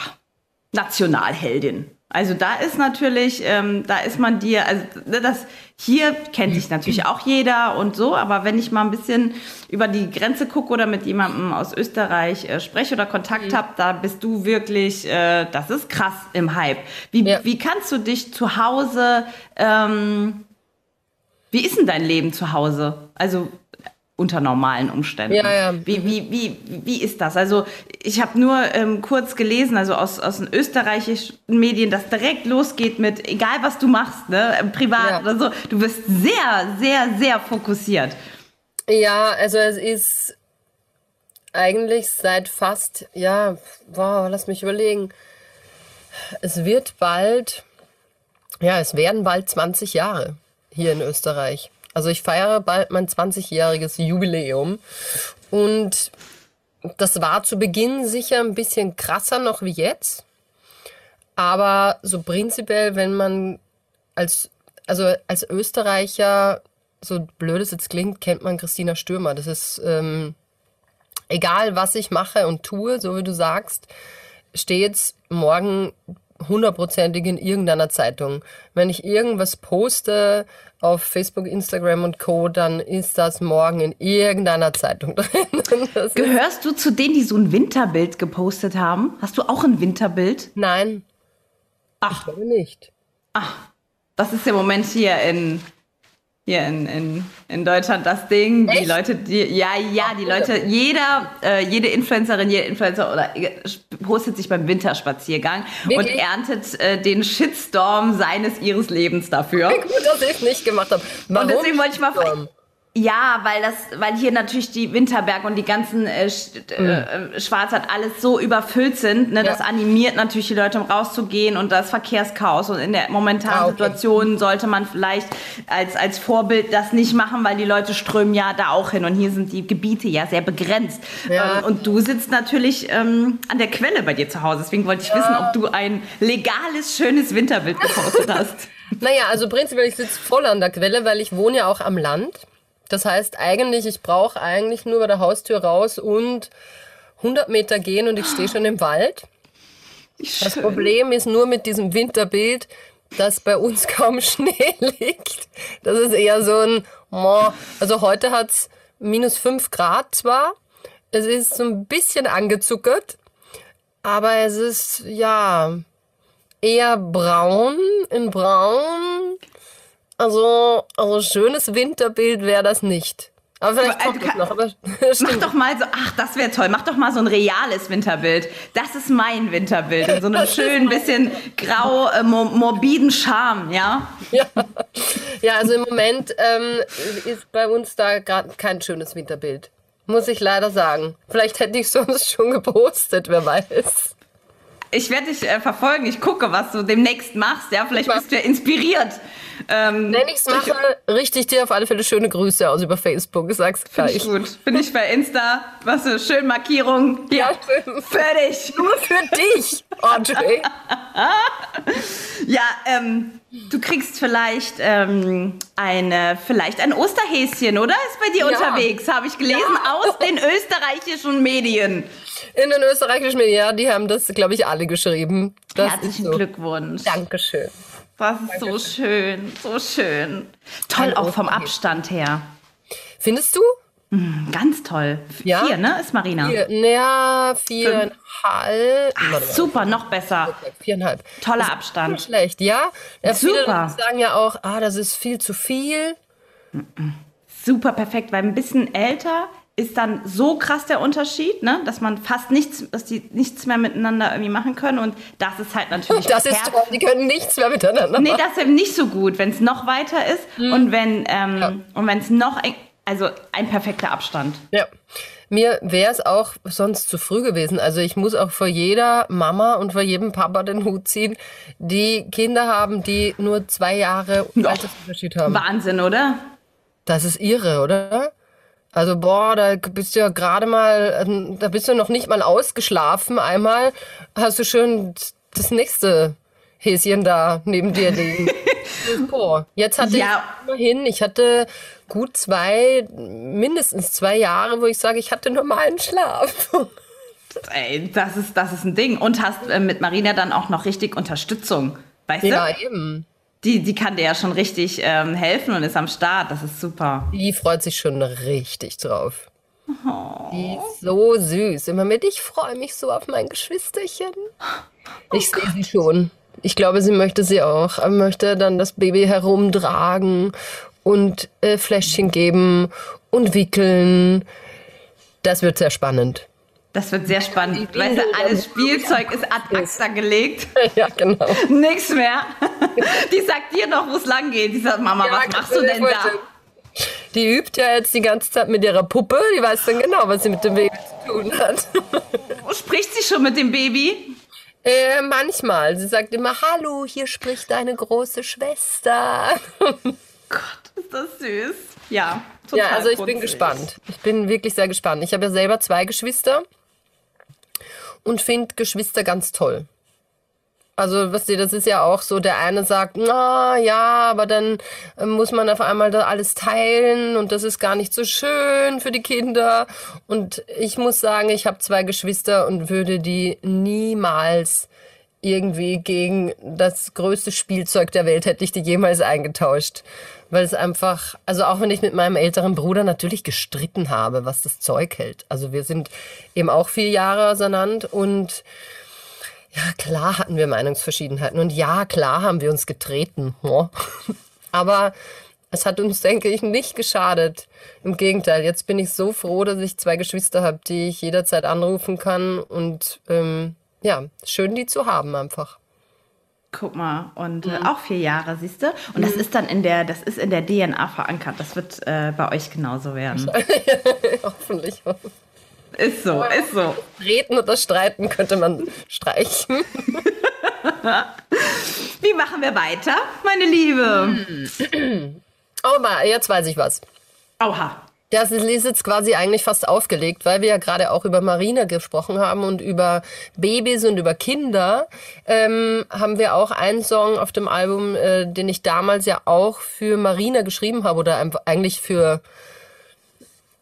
Nationalheldin. Also da ist natürlich, ähm, da ist man dir, also das hier kennt dich natürlich auch jeder und so, aber wenn ich mal ein bisschen über die Grenze gucke oder mit jemandem aus Österreich äh, spreche oder Kontakt habe, da bist du wirklich, äh, das ist krass im Hype. Wie, Ja. wie kannst du dich zu Hause, ähm, wie ist denn dein Leben zu Hause? Also unter normalen Umständen. Ja, ja. Wie, wie, wie, wie ist das? Also ich habe nur ähm, kurz gelesen, also aus, aus den österreichischen Medien, dass direkt losgeht mit, egal was du machst, ne, privat Ja. oder so, du bist sehr, sehr, sehr fokussiert. Ja, also es ist eigentlich seit fast, ja, wow, lass mich überlegen. Es wird bald, ja, es werden bald 20 Jahre hier in Österreich. Also ich feiere bald mein 20-jähriges Jubiläum und das war zu Beginn sicher ein bisschen krasser noch wie jetzt. Aber so prinzipiell, wenn man als, also als Österreicher, so blöd es jetzt klingt, kennt man Christina Stürmer. Das ist, ähm, egal was ich mache und tue, so wie du sagst, steht's morgen hundertprozentig in irgendeiner Zeitung. Wenn ich irgendwas poste auf Facebook, Instagram und Co., dann ist das morgen in irgendeiner Zeitung drin. Das Gehörst du zu denen, die so ein Winterbild gepostet haben? Hast du auch ein Winterbild? nein, Ach, ich glaube nicht. das ist im Moment hier in hier in, in, in Deutschland das Ding. Die Echt? Leute, die, ja, ja, die Leute, jeder, äh, jede Influencerin, jeder Influencer oder äh, postet sich beim Winterspaziergang und Wirklich? erntet äh, den Shitstorm seines ihres Lebens dafür. Gut, dass ich es nicht gemacht habe. Warum? Und deswegen wollte ich mal fragen. Ja, weil das, weil hier natürlich die Winterberg und die ganzen äh, äh, Schwarzwald alles so überfüllt sind. Ne? Das Ja. animiert natürlich die Leute, um rauszugehen und das Verkehrschaos. Und in der momentanen Ah, okay. Situation sollte man vielleicht als, als Vorbild das nicht machen, weil die Leute strömen ja da auch hin. Und hier sind die Gebiete ja sehr begrenzt. Ja. Ähm, und du sitzt natürlich ähm, an der Quelle bei dir zu Hause. Deswegen wollte ich wissen, ob du ein legales, schönes Winterbild gepostet hast. Naja, also prinzipiell, ich sitze voll an der Quelle, weil ich wohne ja auch am Land. Das heißt eigentlich, ich brauche eigentlich nur bei der Haustür raus und 100 Meter gehen und ich stehe schon im Wald. Das Problem ist nur mit diesem Winterbild, dass bei uns kaum Schnee liegt. Das ist eher so ein, mo. also heute hat's minus 5 Grad zwar, es ist so ein bisschen angezuckert, aber es ist, ja, eher braun, in braun. Also, also schönes Winterbild wäre das nicht. Aber vielleicht äh, kommt kann- noch. Aber Mach doch mal so, ach, das wäre toll. Mach doch mal so ein reales Winterbild. Das ist mein Winterbild. In so einem schönen, bisschen grau, äh, mo morbiden Charme, ja? Ja. ja, also im Moment ähm, ist bei uns da gerade kein schönes Winterbild. Muss ich leider sagen. Vielleicht hätte ich sonst schon gepostet, wer weiß. Ich werde dich äh, verfolgen. Ich gucke, was du demnächst machst. Ja, vielleicht bist du ja inspiriert. Ähm, Wenn ich's mache, richte ich dir auf alle Fälle schöne Grüße aus über Facebook. Ich sag's Finde gleich. ich gut. Finde ich bei Insta. Was so schön Markierung. Ja, schön. fertig. Nur für dich, Audrey. Ja, ähm, du kriegst vielleicht ähm, eine, vielleicht ein Osterhäschen, oder? Ist bei dir Ja. unterwegs, habe ich gelesen, aus den österreichischen Medien. In den österreichischen Medien, ja, die haben das, glaube ich, alle geschrieben. Das Herzlichen so. Glückwunsch. Dankeschön. Das ist so schön, so schön. Toll, Ein auch vom Osterhäschen. Abstand her. Findest du? Ganz toll. Ja? Vier, ne? Ist Marina. Vier, ja, viereinhalb. Mal. Super, noch besser. Viereinhalb. Toller Abstand. Schlecht, ja? ja viele Super. sagen ja auch, ah, das ist viel zu viel. Super perfekt, weil ein bisschen älter ist dann so krass der Unterschied, ne? dass man fast nichts, dass die nichts mehr miteinander irgendwie machen können und das ist halt natürlich Das ist toll, die können nichts mehr miteinander Nee, machen. das ist eben nicht so gut, wenn es noch weiter ist Hm. und wenn ähm, und wenn es noch eng, also ein perfekter Abstand. Ja. Mir wäre es auch sonst zu früh gewesen. Also ich muss auch vor jeder Mama und vor jedem Papa den Hut ziehen, die Kinder haben, die nur zwei Jahre Altersunterschied haben. Wahnsinn, oder? Das ist irre, oder? Also boah, da bist du ja gerade mal, ähm, da bist du noch nicht mal ausgeschlafen. Einmal hast du schön das nächste Häschen da neben dir liegen. boah, jetzt hatte Ja. ich immerhin, ich hatte gut zwei, mindestens zwei Jahre, wo ich sage, ich hatte normalen Schlaf. Ey, das ist das ist ein Ding und hast äh, mit Marina dann auch noch richtig Unterstützung, weißt ja, du? eben. Die die kann dir ja schon richtig ähm, helfen und ist am Start. Das ist super. Die freut sich schon richtig drauf. Die ist so süß. Immer mit, ich freue mich so auf mein Geschwisterchen. Ich sehe sie schon. Ich glaube, sie möchte sie auch. Er möchte dann das Baby herumtragen und äh, Fläschchen geben und wickeln. Das wird sehr spannend. Das wird sehr spannend. Weißt du, alles Spielzeug ist ad acta gelegt. ja, genau. Nichts mehr. Die sagt dir noch, wo es lang geht. Die sagt, Mama, was machst du denn da? Die übt ja jetzt die ganze Zeit mit ihrer Puppe. Die weiß dann genau, was sie mit dem Baby zu tun hat. Spricht sie schon mit dem Baby? Äh, manchmal. Sie sagt immer, hallo, hier spricht deine große Schwester. Gott, ist das süß. Ja, total Ja, also ich bin gespannt. Ich bin wirklich sehr gespannt. Ich habe ja selber zwei Geschwister und finde Geschwister ganz toll. Also, was ihr, das ist ja auch so, der eine sagt, na ja, aber dann äh, muss man auf einmal da alles teilen und das ist gar nicht so schön für die Kinder. Und ich muss sagen, ich habe zwei Geschwister und würde die niemals irgendwie gegen das größte Spielzeug der Welt hätte ich die jemals eingetauscht. Weil es einfach, also auch wenn ich mit meinem älteren Bruder natürlich gestritten habe, was das Zeug hält. Also wir sind eben auch vier Jahre auseinander und ja, klar hatten wir Meinungsverschiedenheiten und ja, klar haben wir uns getreten. Ja. Aber es hat uns, denke ich, nicht geschadet. Im Gegenteil, jetzt bin ich so froh, dass ich zwei Geschwister habe, die ich jederzeit anrufen kann und ähm, ja, schön die zu haben einfach. Guck mal, und Mhm. äh, auch vier Jahre, siehst du? Und das ist dann in der, das ist in der DNA verankert. Das wird äh, bei euch genauso werden. Hoffentlich. Ist so, ist so. Reden oder streiten könnte man streichen. Wie machen wir weiter, meine Liebe? Oh, mal, jetzt weiß ich was. Oha. Das ist jetzt quasi eigentlich fast aufgelegt, weil wir ja gerade auch über Marine gesprochen haben und über Babys und über Kinder. Ähm, haben wir auch einen Song auf dem Album, äh, den ich damals ja auch für Marina geschrieben habe oder eigentlich für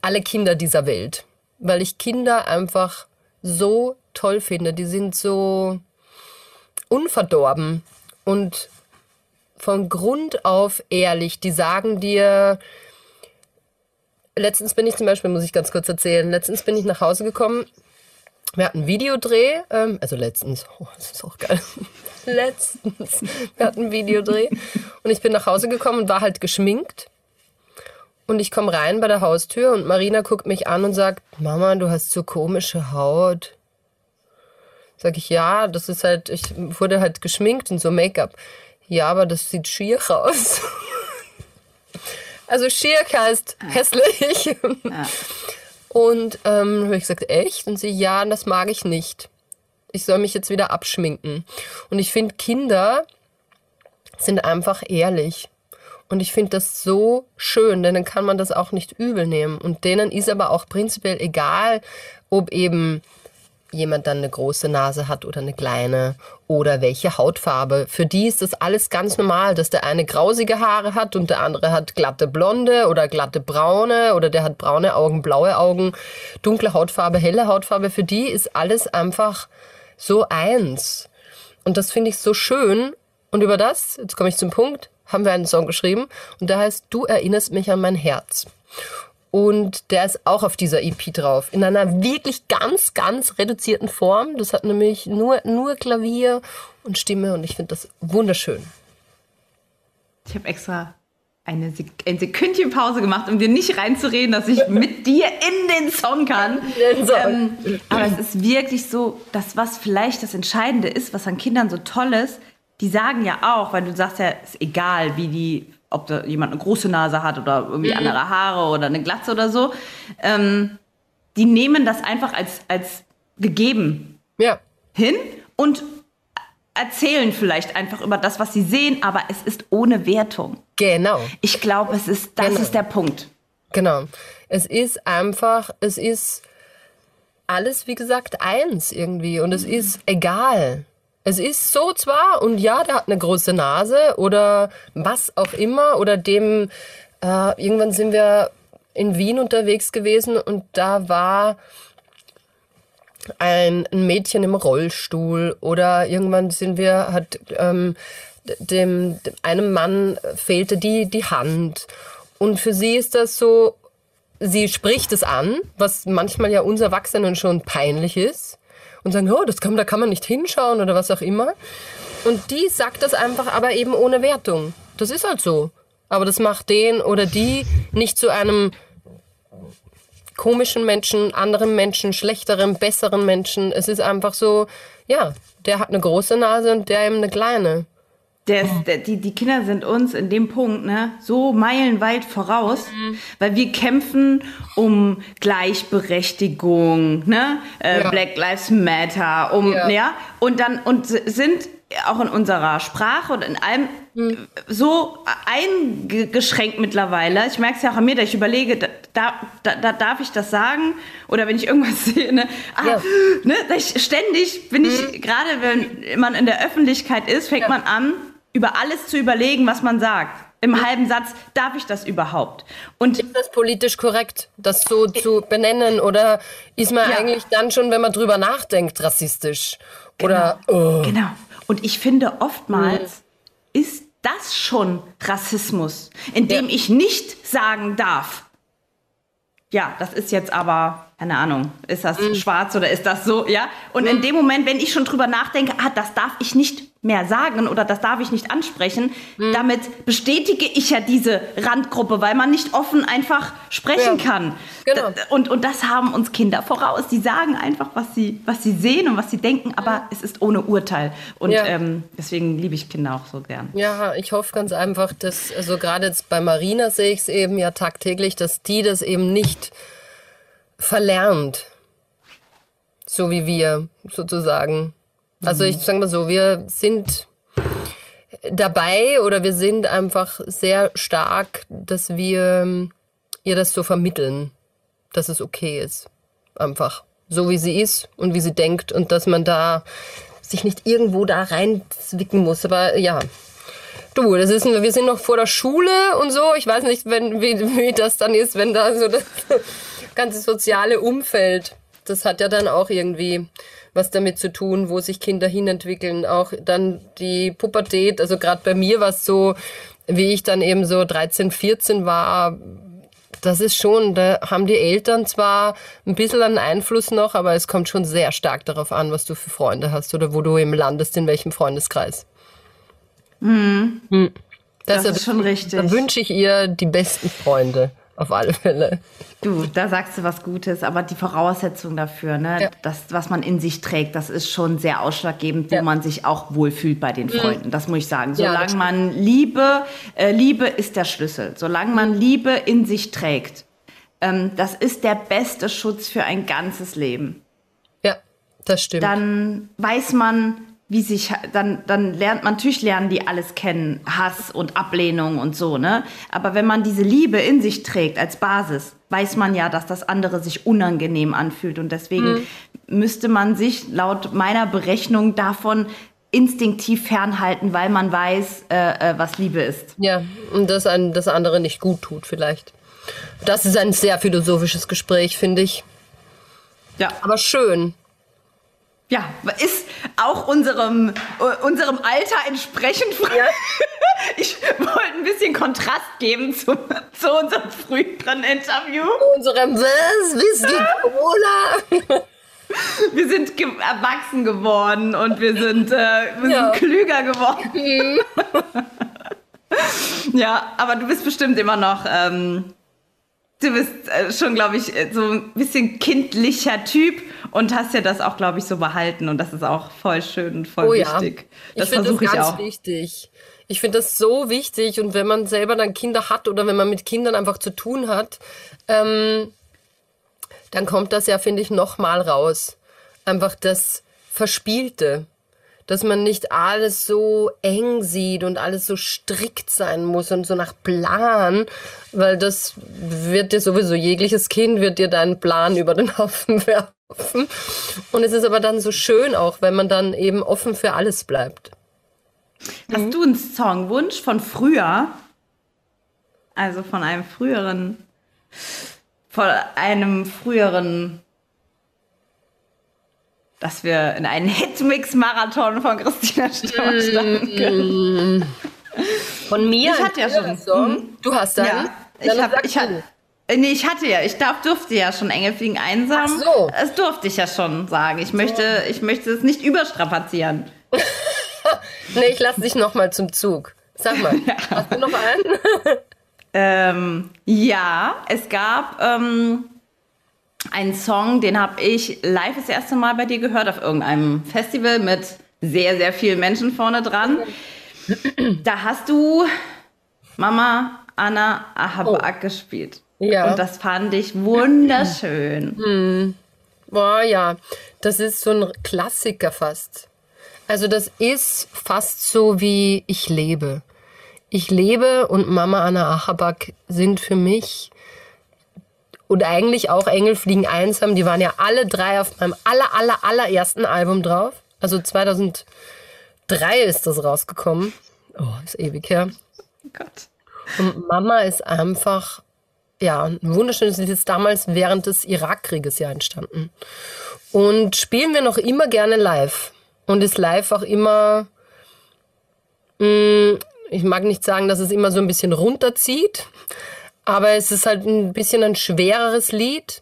alle Kinder dieser Welt. Weil ich Kinder einfach so toll finde. Die sind so unverdorben und von Grund auf ehrlich. Die sagen dir, letztens bin ich zum Beispiel, muss ich ganz kurz erzählen, letztens bin ich nach Hause gekommen. Wir hatten Videodreh, ähm, also letztens, oh, das ist auch geil. letztens, wir hatten Videodreh und ich bin nach Hause gekommen und war halt geschminkt. Und ich komme rein bei der Haustür und Marina guckt mich an und sagt, Mama, du hast so komische Haut. Sag ich, ja, das ist halt, ich wurde halt geschminkt und so Make-up. Ja, aber das sieht schier aus. Also schier heißt hässlich. Und ähm, habe ich gesagt, echt? Und sie, ja, das mag ich nicht. ich soll mich jetzt wieder abschminken. Und ich finde, Kinder sind einfach ehrlich. Und ich finde das so schön, denn dann kann man das auch nicht übel nehmen. Und denen ist aber auch prinzipiell egal, ob eben jemand dann eine große Nase hat oder eine kleine oder welche Hautfarbe. Für die ist das alles ganz normal, dass der eine grausige Haare hat und der andere hat glatte blonde oder glatte braune oder der hat braune Augen, blaue Augen, dunkle Hautfarbe, helle Hautfarbe. Für die ist alles einfach so eins. Und das finde ich so schön. Und über das, jetzt komme ich zum Punkt, haben wir einen Song geschrieben und der heißt Du erinnerst mich an mein Herz. Und der ist auch auf dieser EP drauf. In einer wirklich ganz, ganz reduzierten Form. Das hat nämlich nur, nur Klavier und Stimme und ich finde das wunderschön. Ich habe extra eine Sek ein Sekündchen Pause gemacht, um dir nicht reinzureden, dass ich mit dir in den Song kann. Den Song. Ähm, aber es ist wirklich so, das, was vielleicht das Entscheidende ist, was an Kindern so toll ist, die sagen ja auch, weil du sagst ja, ist egal, wie die, ob da jemand eine große Nase hat oder irgendwie andere Haare oder eine Glatze oder so, ähm, die nehmen das einfach als, als gegeben Ja, hin und erzählen vielleicht einfach über das, was sie sehen, aber es ist ohne Wertung. genau. Ich glaube, es ist, das Genau. ist der Punkt. Genau. Es ist einfach, es ist alles, wie gesagt, eins irgendwie. Und es ist egal. Es ist so zwar, und ja, der hat eine große Nase oder was auch immer, oder dem, äh, irgendwann sind wir in Wien unterwegs gewesen und da war ein, Mädchen im Rollstuhl oder irgendwann sind wir, hat ähm, dem, dem einem Mann fehlte die, die Hand. Und für sie ist das so, sie spricht es an, was manchmal ja uns Erwachsenen schon peinlich ist. Und sagen, oh, das kann, da kann man nicht hinschauen oder was auch immer. Und die sagt das einfach aber eben ohne Wertung. Das ist halt so. Aber das macht den oder die nicht zu einem komischen Menschen, anderen Menschen, schlechteren, besseren Menschen. Es ist einfach so, ja, der hat eine große Nase und der eben eine kleine. Der ist, der, die, die Kinder sind uns in dem Punkt ne, so meilenweit voraus, Mhm. weil wir kämpfen um Gleichberechtigung, ne? Äh, Ja. Black Lives Matter, um Ja. ja. und dann und sind auch in unserer Sprache und in allem Mhm. so eingeschränkt mittlerweile. Ich merke es ja auch an mir, dass ich überlege, da, da, da, da darf ich das sagen oder wenn ich irgendwas sehe, ne, ah, Ja. ne, ständig bin ich gerade wenn man in der Öffentlichkeit ist, fängt man an über alles zu überlegen, was man sagt. Im halben Satz, darf ich das überhaupt? Und Ist das politisch korrekt, das so zu benennen? Oder ist man Ja. eigentlich dann schon, wenn man drüber nachdenkt, rassistisch? Oder, oh, Genau. Und ich finde, oftmals ist das schon Rassismus, indem Ja. ich nicht sagen darf. Ja, das ist jetzt aber, keine Ahnung, ist das schwarz oder ist das so, ja? Und in dem Moment, wenn ich schon drüber nachdenke, ah, das darf ich nicht mehr sagen oder das darf ich nicht ansprechen, damit bestätige ich ja diese Randgruppe, weil man nicht offen einfach sprechen Ja. kann. Genau. Und, und das haben uns Kinder voraus. Die sagen einfach, was sie, was sie sehen und was sie denken, aber es ist ohne Urteil. Und Ja. ähm, deswegen liebe ich Kinder auch so gern. Ja, ich hoffe ganz einfach, dass, also gerade jetzt bei Marina sehe ich es eben ja tagtäglich, dass die das eben nicht verlernt. So wie wir, sozusagen. Also ich sage mal so, wir sind dabei oder wir sind einfach sehr stark, dass wir ähm, ihr das so vermitteln, dass es okay ist. Einfach. So wie sie ist und wie sie denkt und dass man da sich nicht irgendwo da reinzwicken muss. Aber ja, Du, das ist, wir sind noch vor der Schule und so. Ich weiß nicht, wenn, wie, wie das dann ist, wenn da so das ganze soziale Umfeld, das hat ja dann auch irgendwie was damit zu tun, wo sich Kinder hinentwickeln. Auch dann die Pubertät, also gerade bei mir war es so, wie ich dann eben so 13, 14 war, das ist schon, da haben die Eltern zwar ein bisschen einen Einfluss noch, aber es kommt schon sehr stark darauf an, was du für Freunde hast oder wo du eben landest, in welchem Freundeskreis. Hm. Das Deshalb- ist schon richtig. Da wünsche ich ihr die besten Freunde, auf alle Fälle. Du, da sagst du was Gutes, aber die Voraussetzung dafür, ne, Ja. das, was man in sich trägt, das ist schon sehr ausschlaggebend, wo Ja. man sich auch wohlfühlt bei den Freunden. Das muss ich sagen. Ja, Solange das man Liebe, äh, Liebe ist der Schlüssel. Solange man Liebe in sich trägt, ähm, das ist der beste Schutz für ein ganzes Leben. Ja, Das stimmt. dann weiß man, wie sich, dann, dann lernt man, natürlich lernen die alles kennen, Hass und Ablehnung und so, ne? Aber wenn man diese Liebe in sich trägt als Basis, weiß man ja, dass das andere sich unangenehm anfühlt und deswegen müsste man sich laut meiner Berechnung davon instinktiv fernhalten, weil man weiß, äh, äh, was Liebe ist. Ja, und das ein, das andere nicht gut tut vielleicht. Das ist ein sehr philosophisches Gespräch, finde ich. Ja. Aber schön. Ja, ist auch unserem, äh, unserem Alter entsprechend. Ich wollte ein bisschen Kontrast geben zu, zu unserem früheren Interview. Unserem was? Whisky Cola? Wir sind ge erwachsen geworden und wir sind, äh, wir Ja. sind klüger geworden. ja, aber du bist bestimmt immer noch. Ähm, du bist äh, schon, glaube ich, äh, so ein bisschen kindlicher Typ und hast ja das auch, glaube ich, so behalten. Und das ist auch voll schön und voll Oh ja. wichtig. Ich Das versuche ich ganz auch. wichtig. Ich finde das so wichtig und wenn man selber dann Kinder hat oder wenn man mit Kindern einfach zu tun hat, ähm, dann kommt das ja, finde ich, nochmal raus. Einfach das Verspielte. Dass man nicht alles so eng sieht und alles so strikt sein muss und so nach Plan, weil das wird dir sowieso, jegliches Kind wird dir deinen Plan über den Haufen werfen. Und es ist aber dann so schön auch, wenn man dann eben offen für alles bleibt. Hast du einen Songwunsch von früher? Also von einem früheren, von einem früheren, dass wir in einen Hitmix-Marathon von Christina Stürmer starten können. Von mir? Ich hatte ja schon. Song. Du hast einen? Ja, ich Dann hab, ich hab, äh, nee, ich hatte ja, ich darf, durfte ja schon Engel fliegen einsam. Ach so. Das durfte ich ja schon sagen. Ich möchte, ich möchte es nicht überstrapazieren. Nee, ich lass dich noch mal zum Zug. Sag mal, hast du noch einen? Ähm, ja, es gab ähm, einen Song, den habe ich live das erste Mal bei dir gehört auf irgendeinem Festival mit sehr, sehr vielen Menschen vorne dran. Da hast du Mama Anna Ahabak gespielt. Ja. Und das fand ich wunderschön. Boah, ja, das ist so ein Klassiker fast. Also das ist fast so wie Ich lebe. Ich lebe und Mama Anna Achabak sind für mich und eigentlich auch Engel fliegen einsam. Die waren ja alle drei auf meinem aller, aller, allerersten Album drauf. Also 2003 ist das rausgekommen. Oh, ist ewig her. Gott. Und Mama ist einfach, ja, ein wunderschönes Lied. Ist damals während des Irakkrieges ja entstanden. Und spielen wir noch immer gerne live. Und ist live auch immer, mh, ich mag nicht sagen, dass es immer so ein bisschen runterzieht, aber es ist halt ein bisschen ein schwereres Lied.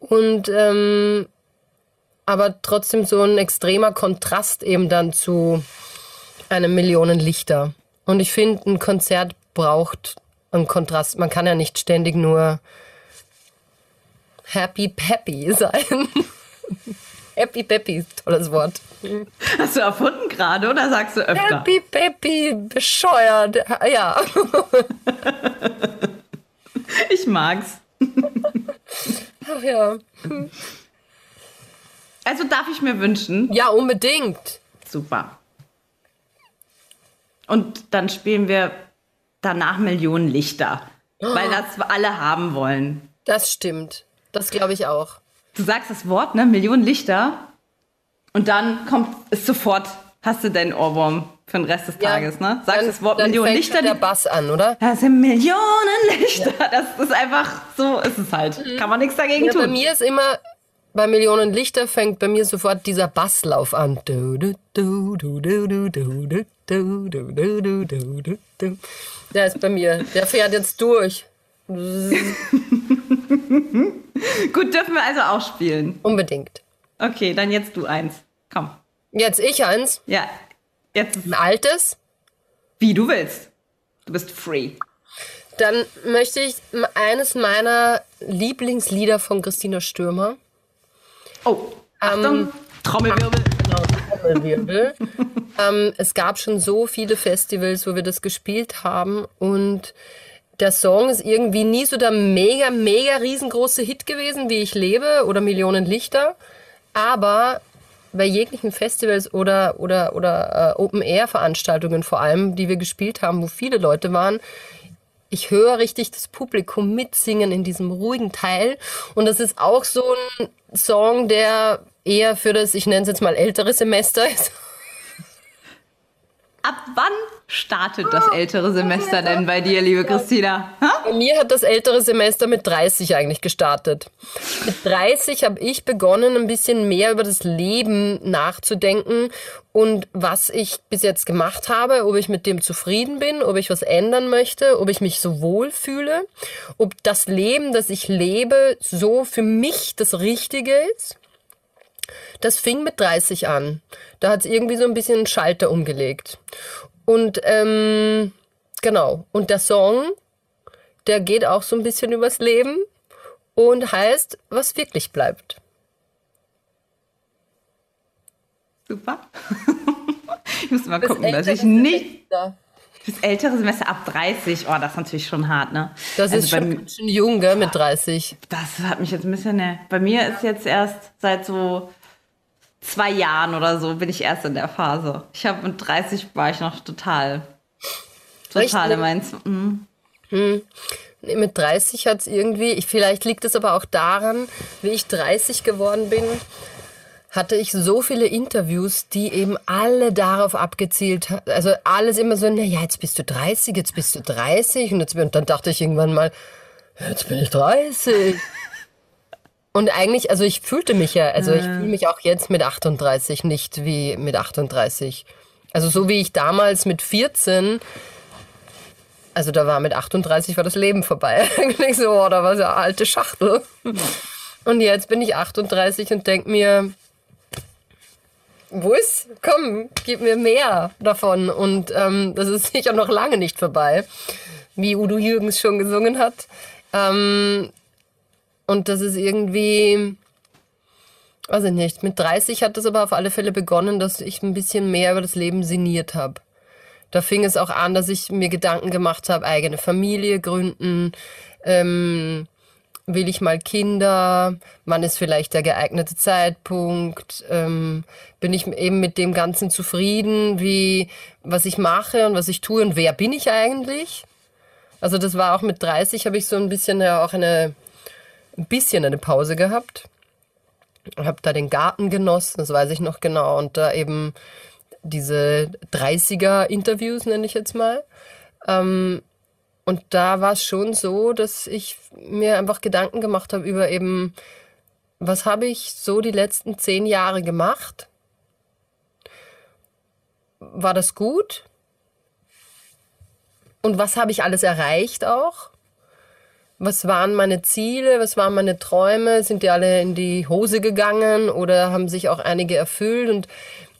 Und, ähm, aber trotzdem so ein extremer Kontrast eben dann zu einem Millionen Lichter. Und ich finde, ein Konzert braucht einen Kontrast. Man kann ja nicht ständig nur happy peppy sein. happy peppy, tolles Wort. Hast du erfunden gerade oder sagst du öfter? Happy peppy, bescheuert. Ja. Ich mag's. Ach ja. Also darf ich mir wünschen. Ja, unbedingt. Super. Und dann spielen wir danach Millionen Lichter. Weil das alle haben wollen. Das stimmt. Das glaube ich auch. Du sagst das Wort, ne? Millionen Lichter. Und dann kommt es sofort, hast du deinen Ohrwurm für den Rest des ja, Tages, ne? Sag das Wort dann Millionen fängt Lichter. der Bass an, oder? Das sind Millionen Lichter. Ja. Das ist einfach so, ist es halt. Mhm. Kann man nichts dagegen ja, tun. Bei mir ist immer, bei Millionen Lichter fängt bei mir sofort dieser Basslauf an. Der ist bei mir, der fährt jetzt durch. Gut, dürfen wir also auch spielen. Unbedingt. Okay, dann jetzt du eins. Komm. Jetzt ich eins? Ja, jetzt Ein altes. wie du willst. Du bist free. Dann möchte ich eines meiner Lieblingslieder von Christina Stürmer. Oh, Achtung, Trommelwirbel. Trommelwirbel. ähm, es gab schon so viele Festivals, wo wir das gespielt haben und der Song ist irgendwie nie so der mega, mega riesengroße Hit gewesen, wie ich lebe oder Millionen Lichter. Aber bei jeglichen Festivals oder, oder, oder äh, Open-Air-Veranstaltungen vor allem, die wir gespielt haben, wo viele Leute waren, ich höre richtig das Publikum mitsingen in diesem ruhigen Teil. Und das ist auch so ein Song, der eher für das, ich nenne es jetzt mal ältere Semester ist. Ab wann startet das ältere Semester denn bei dir, liebe Christina? Ha? Bei mir hat das ältere Semester mit 30 eigentlich gestartet. Mit 30 habe ich begonnen, ein bisschen mehr über das Leben nachzudenken und was ich bis jetzt gemacht habe, ob ich mit dem zufrieden bin, ob ich was ändern möchte, ob ich mich so wohl fühle, ob das Leben, das ich lebe, so für mich das Richtige ist. Das fing mit 30 an. Da hat es irgendwie so ein bisschen einen Schalter umgelegt. Und ähm, genau. Und der Song, der geht auch so ein bisschen übers Leben und heißt, was wirklich bleibt. Super. ich muss mal gucken, dass ich nicht. Da. Das ältere Semester ab 30, oh, das ist natürlich schon hart, ne? Das Also ist schon ganz schön jung, gell, mit 30. Das hat mich jetzt ein bisschen, ne. Bei mir ist jetzt erst seit so zwei Jahren oder so bin ich erst in der Phase. Ich habe mit 30 war ich noch total, total in meinen, Z- mhm. Nee, Mit 30 hat es irgendwie, ich, vielleicht liegt es aber auch daran, wie ich 30 geworden bin, hatte ich so viele Interviews, die eben alle darauf abgezielt haben. Also alles immer so, na ja, jetzt bist du 30, jetzt bist du 30. Und, jetzt, und dann dachte ich irgendwann mal, jetzt bin ich 30. Und eigentlich, also ich fühlte mich ja, also ich fühle mich auch jetzt mit 38 nicht wie mit 38. Also so wie ich damals mit 14 also da war mit 38 war das Leben vorbei. Eigentlich so, oh, da war so eine alte Schachtel. Und jetzt bin ich 38 und denk mir, wo ist? Komm, gib mir mehr davon. Und ähm, das ist sicher noch lange nicht vorbei, wie Udo Jürgens schon gesungen hat. Ähm, und das ist irgendwie, weiß ich nicht, mit 30 hat das aber auf alle Fälle begonnen, dass ich ein bisschen mehr über das Leben sinniert habe. Da fing es auch an, dass ich mir Gedanken gemacht habe, eigene Familie gründen, ähm, will ich mal Kinder, wann ist vielleicht der geeignete Zeitpunkt, ähm, bin ich eben mit dem Ganzen zufrieden, wie, was ich mache und was ich tue und wer bin ich eigentlich? Also das war auch mit 30 habe ich so ein bisschen ja auch eine, ein bisschen eine Pause gehabt. Habe da den Garten genossen, das weiß ich noch genau, und da eben diese 30er-Interviews, nenne ich jetzt mal. Ähm, und da war es schon so, dass ich mir einfach Gedanken gemacht habe über eben, was habe ich so die letzten zehn Jahre gemacht? War das gut? Und was habe ich alles erreicht auch? Was waren meine Ziele? Was waren meine Träume? Sind die alle in die Hose gegangen oder haben sich auch einige erfüllt? Und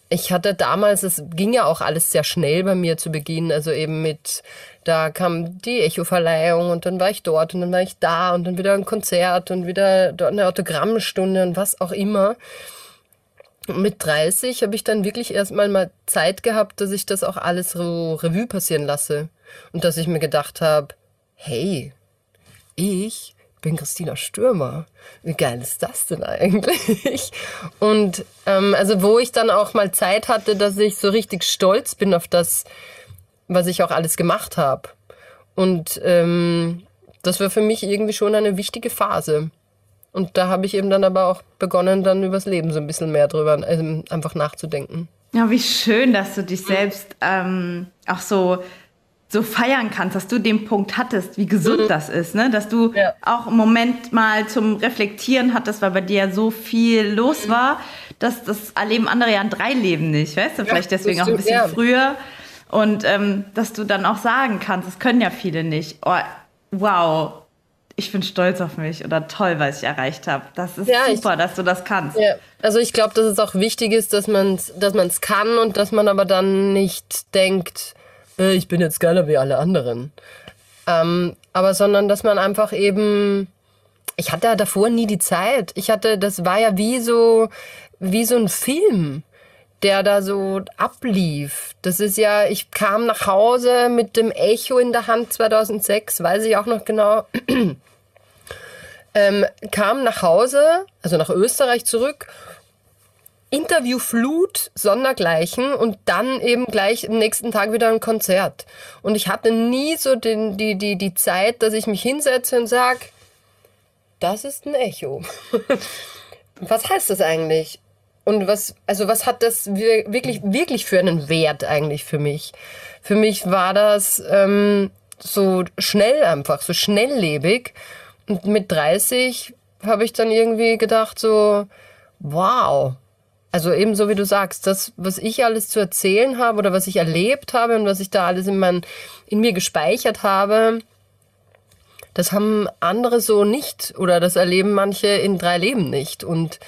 ich hatte damals, es ging ja auch alles sehr schnell bei mir zu Beginn, also eben mit, da kam die Echo-Verleihung und dann war ich dort und dann war ich da und dann wieder ein Konzert und wieder dort eine Autogrammstunde und was auch immer. Mit 30 habe ich dann wirklich erstmal mal Zeit gehabt, dass ich das auch alles so Revue passieren lasse und dass ich mir gedacht habe, hey, ich bin Christina Stürmer. Wie geil ist das denn eigentlich? Und ähm, also wo ich dann auch mal Zeit hatte, dass ich so richtig stolz bin auf das, was ich auch alles gemacht habe. Und ähm, das war für mich irgendwie schon eine wichtige Phase. Und da habe ich eben dann aber auch begonnen, dann übers Leben so ein bisschen mehr drüber also einfach nachzudenken. Ja, wie schön, dass du dich selbst ähm, auch so, so feiern kannst, dass du den Punkt hattest, wie gesund das ist, ne? Dass du Ja. auch einen Moment mal zum Reflektieren hattest, weil bei dir ja so viel los war, dass das erleben andere ja in drei Leben nicht, weißt du? Vielleicht deswegen auch ein bisschen ja. früher. Und ähm, dass du dann auch sagen kannst, das können ja viele nicht. Oh, wow, ich bin stolz auf mich oder toll, was ich erreicht habe. Das ist Ja, ich- super, dass du das kannst. Ja, also ich glaube, dass es auch wichtig ist, dass man es dass man's kann und dass man aber dann nicht denkt, äh, ich bin jetzt geiler wie alle anderen. Ähm, aber sondern, dass man einfach eben, ich hatte ja davor nie die Zeit. Ich hatte, das war ja wie so, wie so ein Film, der da so ablief. Das ist ja, ich kam nach Hause mit dem Echo in der Hand 2006, weiß ich auch noch genau ähm, kam nach Hause, also nach Österreich zurück Interviewflut sondergleichen und dann eben gleich am nächsten Tag wieder ein Konzert. Und ich hatte nie so den, die, die, die Zeit, dass ich mich hinsetze und sag, das ist ein Echo. was heißt das eigentlich? Und was, also was hat das wir- wirklich, wirklich für einen Wert eigentlich für mich? Für mich war das ähm, so schnell einfach, so schnelllebig. Und mit 30 habe ich dann irgendwie gedacht so, wow. Also eben so wie du sagst, das, was ich alles zu erzählen habe oder was ich erlebt habe und was ich da alles in, mein, in mir gespeichert habe, das haben andere so nicht oder das erleben manche in drei Leben nicht. Und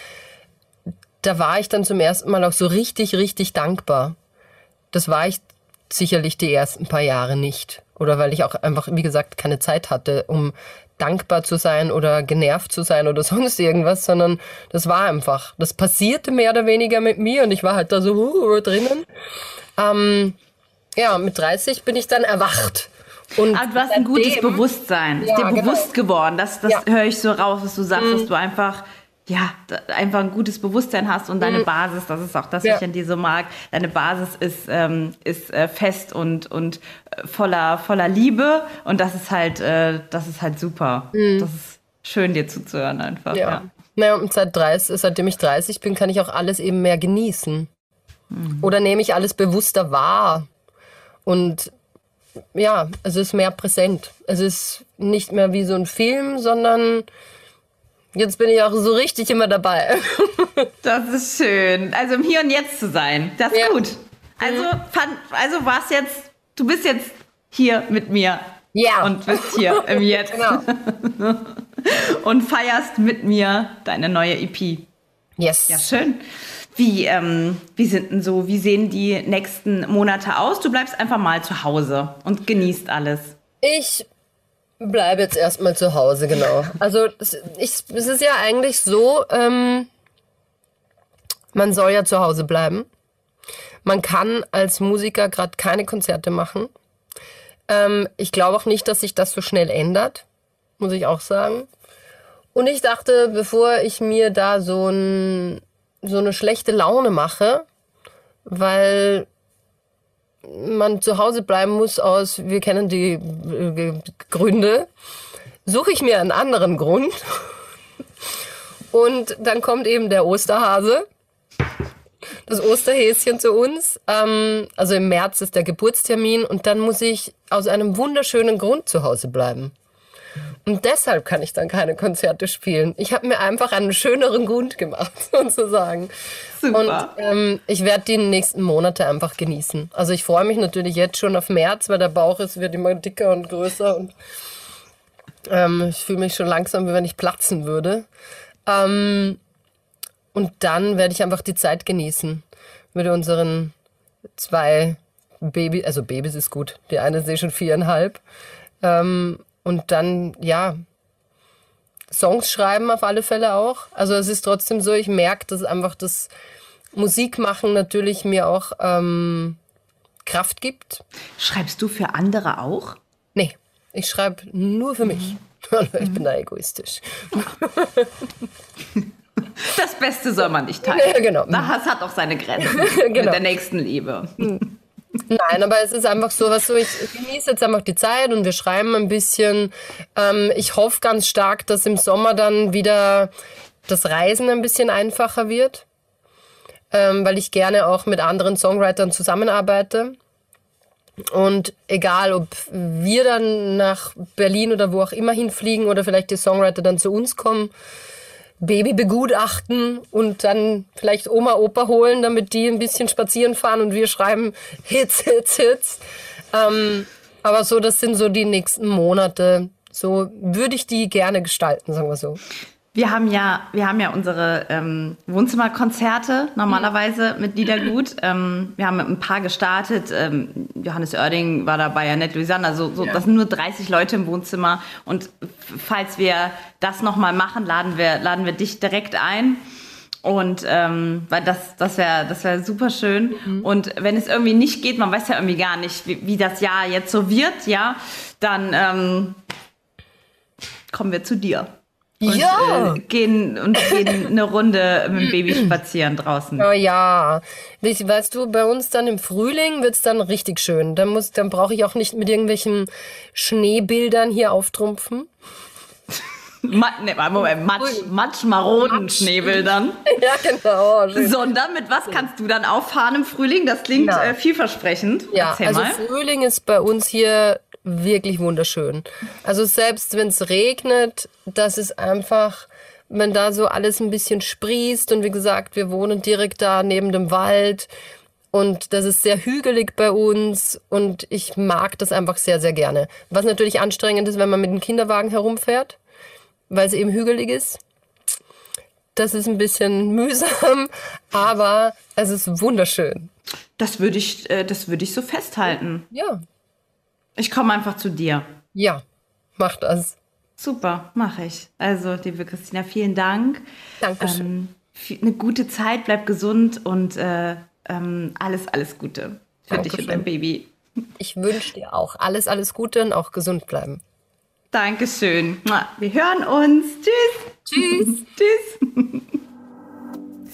da war ich dann zum ersten Mal auch so richtig, richtig dankbar. Das war ich sicherlich die ersten paar Jahre nicht. Oder weil ich auch einfach, wie gesagt, keine Zeit hatte, um dankbar zu sein oder genervt zu sein oder sonst irgendwas, sondern das war einfach. Das passierte mehr oder weniger mit mir und ich war halt da so uh, drinnen. Ähm, ja, mit 30 bin ich dann erwacht. Und Aber du hast ein gutes Bewusstsein. Ist Ja, dir genau. bewusst geworden. Das, das Ja. Mhm. höre ich so raus, dass du sagst, dass du einfach, ja, einfach ein gutes Bewusstsein hast und deine Basis, das ist auch das, was Mhm. Ja. ich an dir so mag. Deine Basis ist, ähm, ist äh, fest und, und äh, voller, voller Liebe und das ist halt, äh, das ist halt super. Das ist schön, dir zuzuhören einfach. Mhm. Ja. Naja, und seit 30, seitdem ich 30 bin, kann ich auch alles eben mehr genießen. Oder nehme ich alles bewusster wahr. Und ja, es ist mehr präsent. Es ist nicht mehr wie so ein Film, sondern jetzt bin ich auch so richtig immer dabei. Das ist schön. Also im Hier und Jetzt zu sein, das ist Ja. gut. Also, fand, also warst jetzt, du bist jetzt hier mit mir Ja. und bist hier im Jetzt genau. und feierst mit mir deine neue EP. Yes. Ja, schön. Wie, ähm, wie sind denn so, wie sehen die nächsten Monate aus? Du bleibst einfach mal zu Hause und genießt alles. Ich bleibe jetzt erstmal zu Hause, genau. Also es, ich, es ist ja eigentlich so, ähm, man soll ja zu Hause bleiben. Man kann als Musiker gerade keine Konzerte machen. Ähm, ich glaube auch nicht, dass sich das so schnell ändert, muss ich auch sagen. Und ich dachte, bevor ich mir da so, ein, so eine schlechte Laune mache, weil man zu Hause bleiben muss aus, wir kennen die äh, Gründe, suche ich mir einen anderen Grund. Und dann kommt eben der Osterhase, das Osterhäschen zu uns. Ähm, also im März ist der Geburtstermin und dann muss ich aus einem wunderschönen Grund zu Hause bleiben. Und deshalb kann ich dann keine Konzerte spielen. Ich habe mir einfach einen schöneren Grund gemacht, sozusagen. Super. Und ähm, ich werde die nächsten Monate einfach genießen. Also ich freue mich natürlich jetzt schon auf März, weil der Bauch ist, wird immer dicker und größer und ähm, ich fühle mich schon langsam, wie wenn ich platzen würde. Ähm, und dann werde ich einfach die Zeit genießen mit unseren zwei Babys. Also Babys ist gut. Die eine ist eh schon viereinhalb. Ähm, und dann, ja, Songs schreiben auf alle Fälle auch. Also es ist trotzdem so, ich merke, dass einfach das Musikmachen natürlich mir auch ähm, Kraft gibt. Schreibst du für andere auch? Nee, ich schreibe nur für mich. Ich bin da egoistisch. Das Beste soll man nicht teilen. Ja, genau. Das hat auch seine Grenzen mit Genau. der nächsten Liebe. Nein, aber es ist einfach so, was so, ich genieße jetzt einfach die Zeit und wir schreiben ein bisschen. Ähm, ich hoffe ganz stark, dass im Sommer dann wieder das Reisen ein bisschen einfacher wird, ähm, weil ich gerne auch mit anderen Songwritern zusammenarbeite. Und egal, ob wir dann nach Berlin oder wo auch immer hinfliegen oder vielleicht die Songwriter dann zu uns kommen, Baby begutachten und dann vielleicht Oma, Opa holen, damit die ein bisschen spazieren fahren und wir schreiben Hits, Hits, Hits. Ähm, aber so, das sind so die nächsten Monate. So würde ich die gerne gestalten, sagen wir so. Wir haben ja, wir haben ja unsere ähm, Wohnzimmerkonzerte normalerweise mit Liedergut. Ähm, wir haben ein paar gestartet. Ähm, Johannes Oerding war dabei, Annette Louisanne. Also so, das sind nur 30 Leute im Wohnzimmer. Und falls wir das nochmal machen, laden wir, laden wir dich direkt ein. Und ähm, weil das, das wäre das wär super schön. Und wenn es irgendwie nicht geht, man weiß ja irgendwie gar nicht, wie, wie das Jahr jetzt so wird, ja, dann ähm, kommen wir zu dir. Und, Ja. Äh, gehen und gehen eine Runde mit dem Baby spazieren draußen. Oh ja, ich, weißt du, bei uns dann im Frühling wird's dann richtig schön. Dann muss, dann brauche ich auch nicht mit irgendwelchen Schneebildern hier auftrumpfen. Ma ne, Moment, Matsch, matschmaroden Schneebildern. Ja, genau. schön. Sondern mit was kannst du dann auffahren im Frühling? Das klingt Ja. äh, vielversprechend. Ja, also. Frühling ist bei uns hier wirklich wunderschön. Also selbst wenn es regnet, das ist einfach, wenn da so alles ein bisschen sprießt und wie gesagt, wir wohnen direkt da neben dem Wald und das ist sehr hügelig bei uns und ich mag das einfach sehr, sehr gerne. Was natürlich anstrengend ist, wenn man mit dem Kinderwagen herumfährt, weil es eben hügelig ist. Das ist ein bisschen mühsam, aber es ist wunderschön. Das würde ich, äh, das würde ich so festhalten. Ja, Ich komme einfach zu dir. ja, mach das. Super, mache ich. Also, liebe Christina, vielen Dank. Dankeschön. Ähm, eine gute Zeit, bleib gesund und äh, ähm, alles, alles Gute für dich und Dankeschön. dein Baby. Ich wünsche dir auch alles, alles Gute und auch gesund bleiben. Dankeschön. Wir hören uns. Tschüss. Tschüss. Tschüss.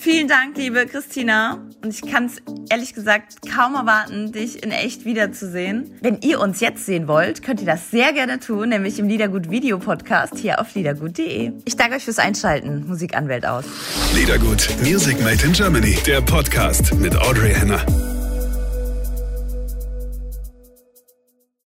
Vielen Dank, liebe Christina. Und ich kann es ehrlich gesagt kaum erwarten, dich in echt wiederzusehen. Wenn ihr uns jetzt sehen wollt, könnt ihr das sehr gerne tun, nämlich im Liedergut Video Podcast hier auf liedergut.de. Ich danke euch fürs Einschalten. Musikanwält aus. Liedergut, Music Made in Germany, der Podcast mit Audrey Henner.